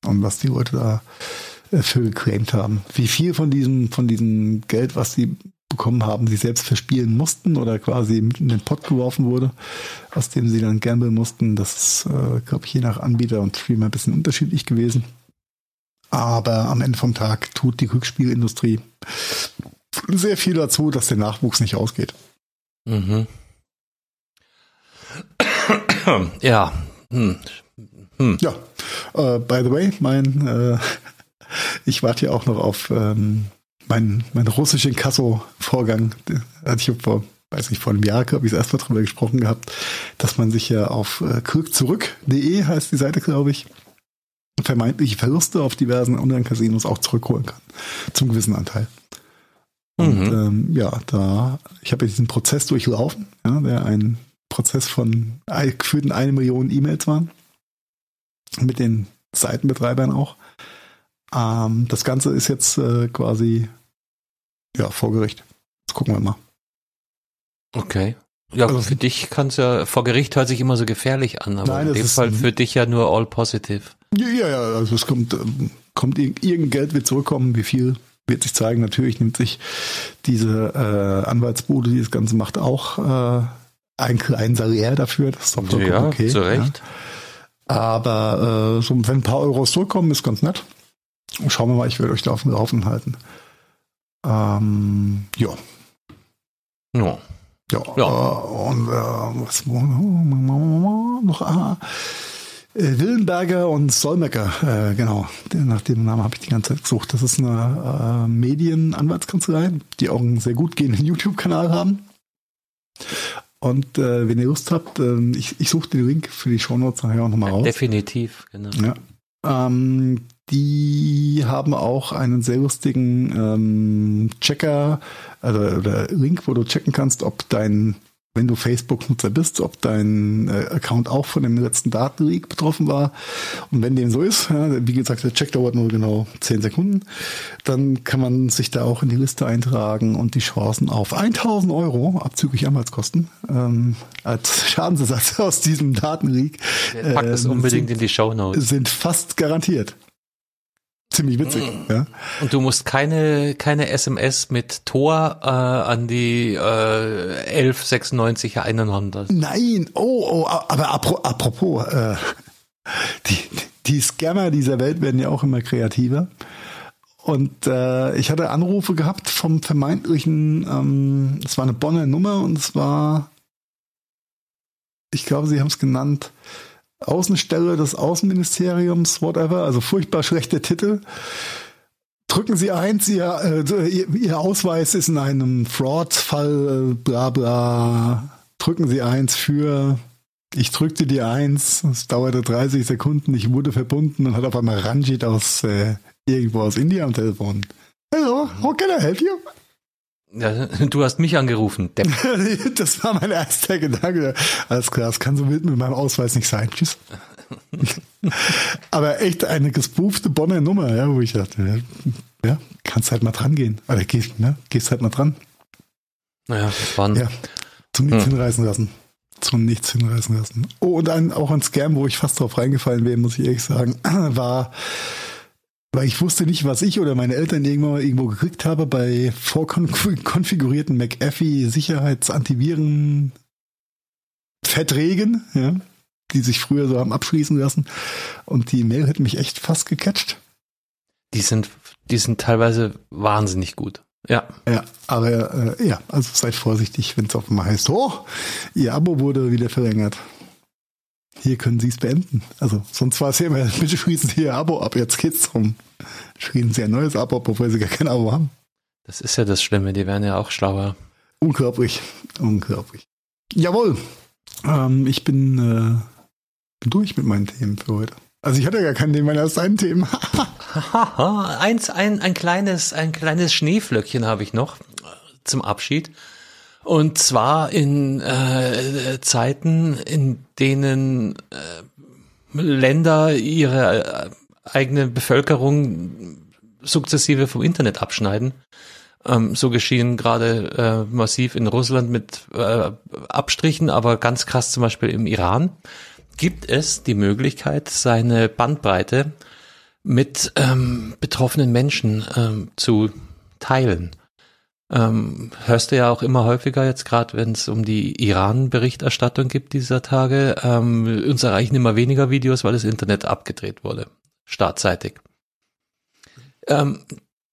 Und was die Leute da äh, für geclaimed haben. Wie viel von diesem, von diesem Geld, was sie bekommen haben, sie selbst verspielen mussten oder quasi in den Pott geworfen wurde, aus dem sie dann gambeln mussten, das ist, äh, glaube ich, je nach Anbieter und Streamer ein bisschen unterschiedlich gewesen. Aber am Ende vom Tag tut die Glücksspielindustrie sehr viel dazu, dass der Nachwuchs nicht ausgeht. Mhm. ja. Hm. Hm. Ja, äh, by the way, mein, äh, ich warte ja auch noch auf ähm, meinen mein russischen Kasso-Vorgang. Hatte ich vor, weiß nicht, vor einem Jahr, glaube ich, das erste Mal drüber gesprochen gehabt, dass man sich ja auf äh, zurück.de heißt die Seite, glaube ich, vermeintliche Verluste auf diversen Online-Casinos auch zurückholen kann. Zum gewissen Anteil. Und Mhm. ähm, ja, da, ich habe ja diesen Prozess durchlaufen, ja, der ein Prozess von gefühlten eine Million E-Mails waren. Mit den Seitenbetreibern auch. Ähm, das Ganze ist jetzt äh, quasi ja, vor Gericht. Jetzt gucken wir mal. Okay. Ja, Also- für dich kann es ja, vor Gericht hört sich immer so gefährlich an, aber Nein, in das dem Fall für dich ja nur all positive. Ja, ja, ja, also es kommt, ähm, kommt irg- irgendein Geld wird zurückkommen, wie viel wird sich zeigen. Natürlich nimmt sich diese äh, Anwaltsbude, die das Ganze macht, auch äh, einen kleinen Salär dafür. Das ist doch vollkommen ja, okay. zu Ja. Recht. Aber äh, so, wenn ein paar Euros zurückkommen, ist ganz nett. Und schauen wir mal, ich werde euch da auf dem Laufen halten. Ähm, ja, Ja. ja. Ja. Äh, und äh, was noch? Ah, äh, Willenberger und Solmecker, äh, genau. Nach dem Namen habe ich die ganze Zeit gesucht. Das ist eine äh, Medienanwaltskanzlei, die auch einen sehr gut gehenden YouTube-Kanal haben. Und äh, wenn ihr Lust habt, äh, ich, ich suche den Link für die Shownotes nachher auch nochmal raus. Definitiv, genau. Ja. Ähm, die haben auch einen sehr lustigen ähm, Checker also, oder Link, wo du checken kannst, ob dein wenn du Facebook-Nutzer bist, ob dein äh, Account auch von dem letzten Datenleak betroffen war. Und wenn dem so ist, ja, wie gesagt, der Check dauert nur genau 10 Sekunden, dann kann man sich da auch in die Liste eintragen und die Chancen auf 1000 Euro abzüglich Anwaltskosten ähm, als Schadensersatz aus diesem Datenleak Pack es äh, unbedingt sind, in die Show Notes. Sind fast garantiert ziemlich witzig. Mhm. Ja. Und du musst keine keine SMS mit Tor äh, an die äh, 1196 erinnern. Nein, oh, oh, aber apropos, äh, die, die Scammer dieser Welt werden ja auch immer kreativer. Und äh, ich hatte Anrufe gehabt vom vermeintlichen, ähm, es war eine Bonner Nummer und es war, ich glaube, sie haben es genannt, Außenstelle des Außenministeriums, whatever, also furchtbar schlechte Titel. Drücken Sie eins, Ihr, äh, Ihr Ausweis ist in einem Fraud-Fall, äh, bla bla. Drücken Sie eins für, ich drückte die eins, es dauerte 30 Sekunden, ich wurde verbunden und hat auf einmal Ranjit aus äh, irgendwo aus India am Telefon. Hello, how can I help you? Ja, du hast mich angerufen. Depp. das war mein erster Gedanke. Alles klar, das kann so wild mit meinem Ausweis nicht sein. Tschüss. Aber echt eine gespoofte Bonner Nummer, ja, wo ich dachte, ja, kannst halt mal dran gehen. Oder gehst, ne, gehst halt mal dran. Naja, spannend. Ja, zum Nichts hm. hinreißen lassen. Zum Nichts hinreißen lassen. Oh, und ein, auch ein Scam, wo ich fast drauf reingefallen wäre, muss ich ehrlich sagen, war weil ich wusste nicht, was ich oder meine Eltern irgendwann mal irgendwo gekriegt habe bei vorkonfigurierten McAfee Sicherheitsantiviren Verträgen, ja, die sich früher so haben abschließen lassen. Und die Mail hätte mich echt fast gecatcht. Die sind, die sind teilweise wahnsinnig gut. Ja. Ja, aber äh, ja, also seid vorsichtig, wenn es auf einmal heißt, oh, Ihr Abo wurde wieder verlängert hier können Sie es beenden. Also sonst war es ja immer, bitte schließen Sie Ihr Abo ab, jetzt geht's drum. Schließen Sie ein neues Abo ab, obwohl Sie gar kein Abo haben. Das ist ja das Schlimme, die werden ja auch schlauer. Unglaublich, unglaublich. Jawohl, ähm, ich bin, äh, durch mit meinen Themen für heute. Also ich hatte ja kein Thema, erst ein Thema. Eins, ein, ein kleines, ein kleines Schneeflöckchen habe ich noch zum Abschied. Und zwar in äh, Zeiten, in denen äh, Länder ihre äh, eigene Bevölkerung sukzessive vom Internet abschneiden. Ähm, so geschehen gerade äh, massiv in Russland mit äh, Abstrichen, aber ganz krass zum Beispiel im Iran. Gibt es die Möglichkeit, seine Bandbreite mit ähm, betroffenen Menschen ähm, zu teilen? Ähm, hörst du ja auch immer häufiger jetzt gerade, wenn es um die Iran-Berichterstattung gibt dieser Tage. Ähm, uns erreichen immer weniger Videos, weil das Internet abgedreht wurde, startseitig. Ähm,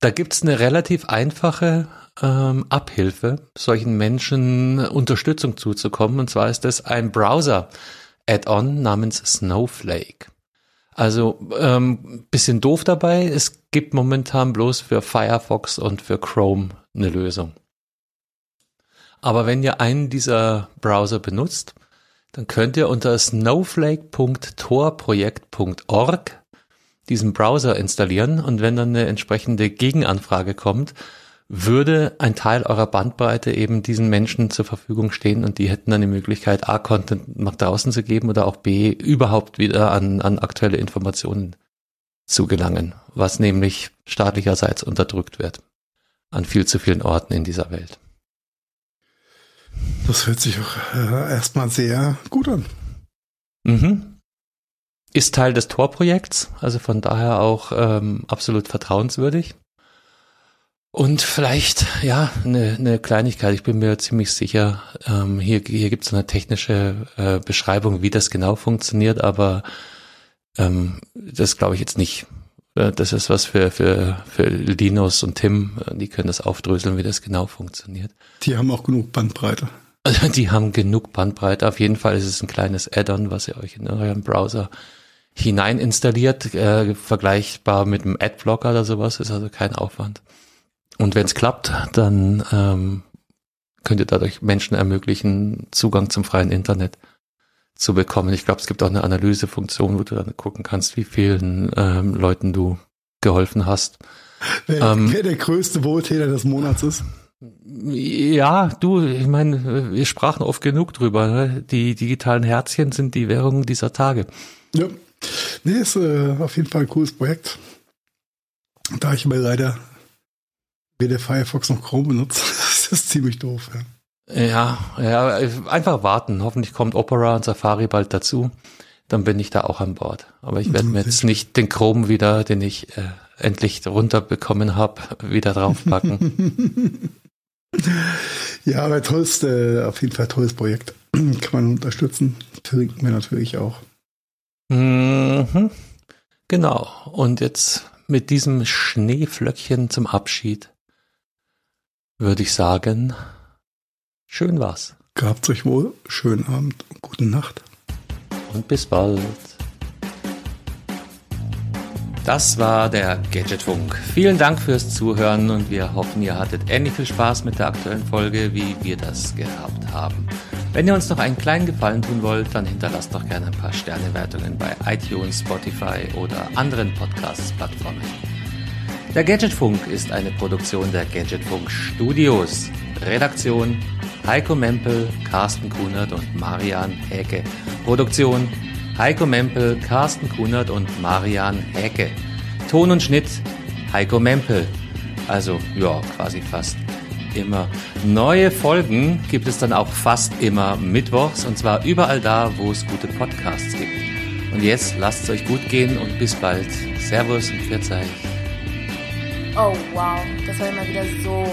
da gibt's eine relativ einfache ähm, Abhilfe, solchen Menschen Unterstützung zuzukommen. Und zwar ist das ein Browser-Add-on namens Snowflake. Also ähm, bisschen doof dabei. Es gibt momentan bloß für Firefox und für Chrome eine Lösung. Aber wenn ihr einen dieser Browser benutzt, dann könnt ihr unter snowflake.torprojekt.org diesen Browser installieren und wenn dann eine entsprechende Gegenanfrage kommt, würde ein Teil eurer Bandbreite eben diesen Menschen zur Verfügung stehen und die hätten dann die Möglichkeit, A, Content nach draußen zu geben oder auch B, überhaupt wieder an, an aktuelle Informationen zu gelangen, was nämlich staatlicherseits unterdrückt wird an viel zu vielen Orten in dieser Welt. Das hört sich auch äh, erstmal sehr gut an. Mhm. Ist Teil des Tor-Projekts, also von daher auch ähm, absolut vertrauenswürdig. Und vielleicht, ja, eine, eine Kleinigkeit, ich bin mir ziemlich sicher, ähm, hier, hier gibt es eine technische äh, Beschreibung, wie das genau funktioniert, aber ähm, das glaube ich jetzt nicht. Äh, das ist was für, für, für Linus und Tim, äh, die können das aufdröseln, wie das genau funktioniert. Die haben auch genug Bandbreite. Also die haben genug Bandbreite. Auf jeden Fall ist es ein kleines Add-on, was ihr euch in eurem Browser hinein installiert, äh, vergleichbar mit einem Adblocker oder sowas, ist also kein Aufwand. Und wenn es klappt, dann ähm, könnt ihr dadurch Menschen ermöglichen Zugang zum freien Internet. zu bekommen. Ich glaube, es gibt auch eine Analysefunktion, wo du dann gucken kannst, wie vielen ähm, Leuten du geholfen hast. Wer, ähm, wer der größte Wohltäter des Monats ist? Ja, du, ich meine, wir sprachen oft genug drüber. Ne? Die digitalen Herzchen sind die Währung dieser Tage. Ja, nee, ist äh, auf jeden Fall ein cooles Projekt. Da ich mir leider weder Firefox noch Chrome benutze, das ist ziemlich doof. Ja. ja, ja, einfach warten. Hoffentlich kommt Opera und Safari bald dazu. Dann bin ich da auch an Bord. Aber ich werde mir jetzt nicht den Chrome wieder, den ich äh, endlich runterbekommen habe, wieder draufpacken. ja, aber tolles, äh, auf jeden Fall tolles Projekt. Kann man unterstützen. Verlinken wir natürlich auch. Mhm. Genau. Und jetzt mit diesem Schneeflöckchen zum Abschied würde ich sagen, schön war's. Gehabt euch wohl, schönen Abend und gute Nacht. Und bis bald. Das war der Gadgetfunk. Vielen Dank fürs Zuhören und wir hoffen, ihr hattet ähnlich viel Spaß mit der aktuellen Folge, wie wir das gehabt haben. Wenn ihr uns noch einen kleinen Gefallen tun wollt, dann hinterlasst doch gerne ein paar Sternewertungen bei iTunes, Spotify oder anderen Podcast-Plattformen. Der Gadgetfunk ist eine Produktion der Gadgetfunk Studios. Redaktion Heiko Mempel, Carsten Kunert und Marian Häke. Produktion Heiko Mempel, Carsten Kunert und Marian Häke. Ton und Schnitt Heiko Mempel. Also ja, quasi fast immer. Neue Folgen gibt es dann auch fast immer mittwochs und zwar überall da, wo es gute Podcasts gibt. Und jetzt lasst es euch gut gehen und bis bald. Servus und Pfiat Oh wow, das war immer wieder so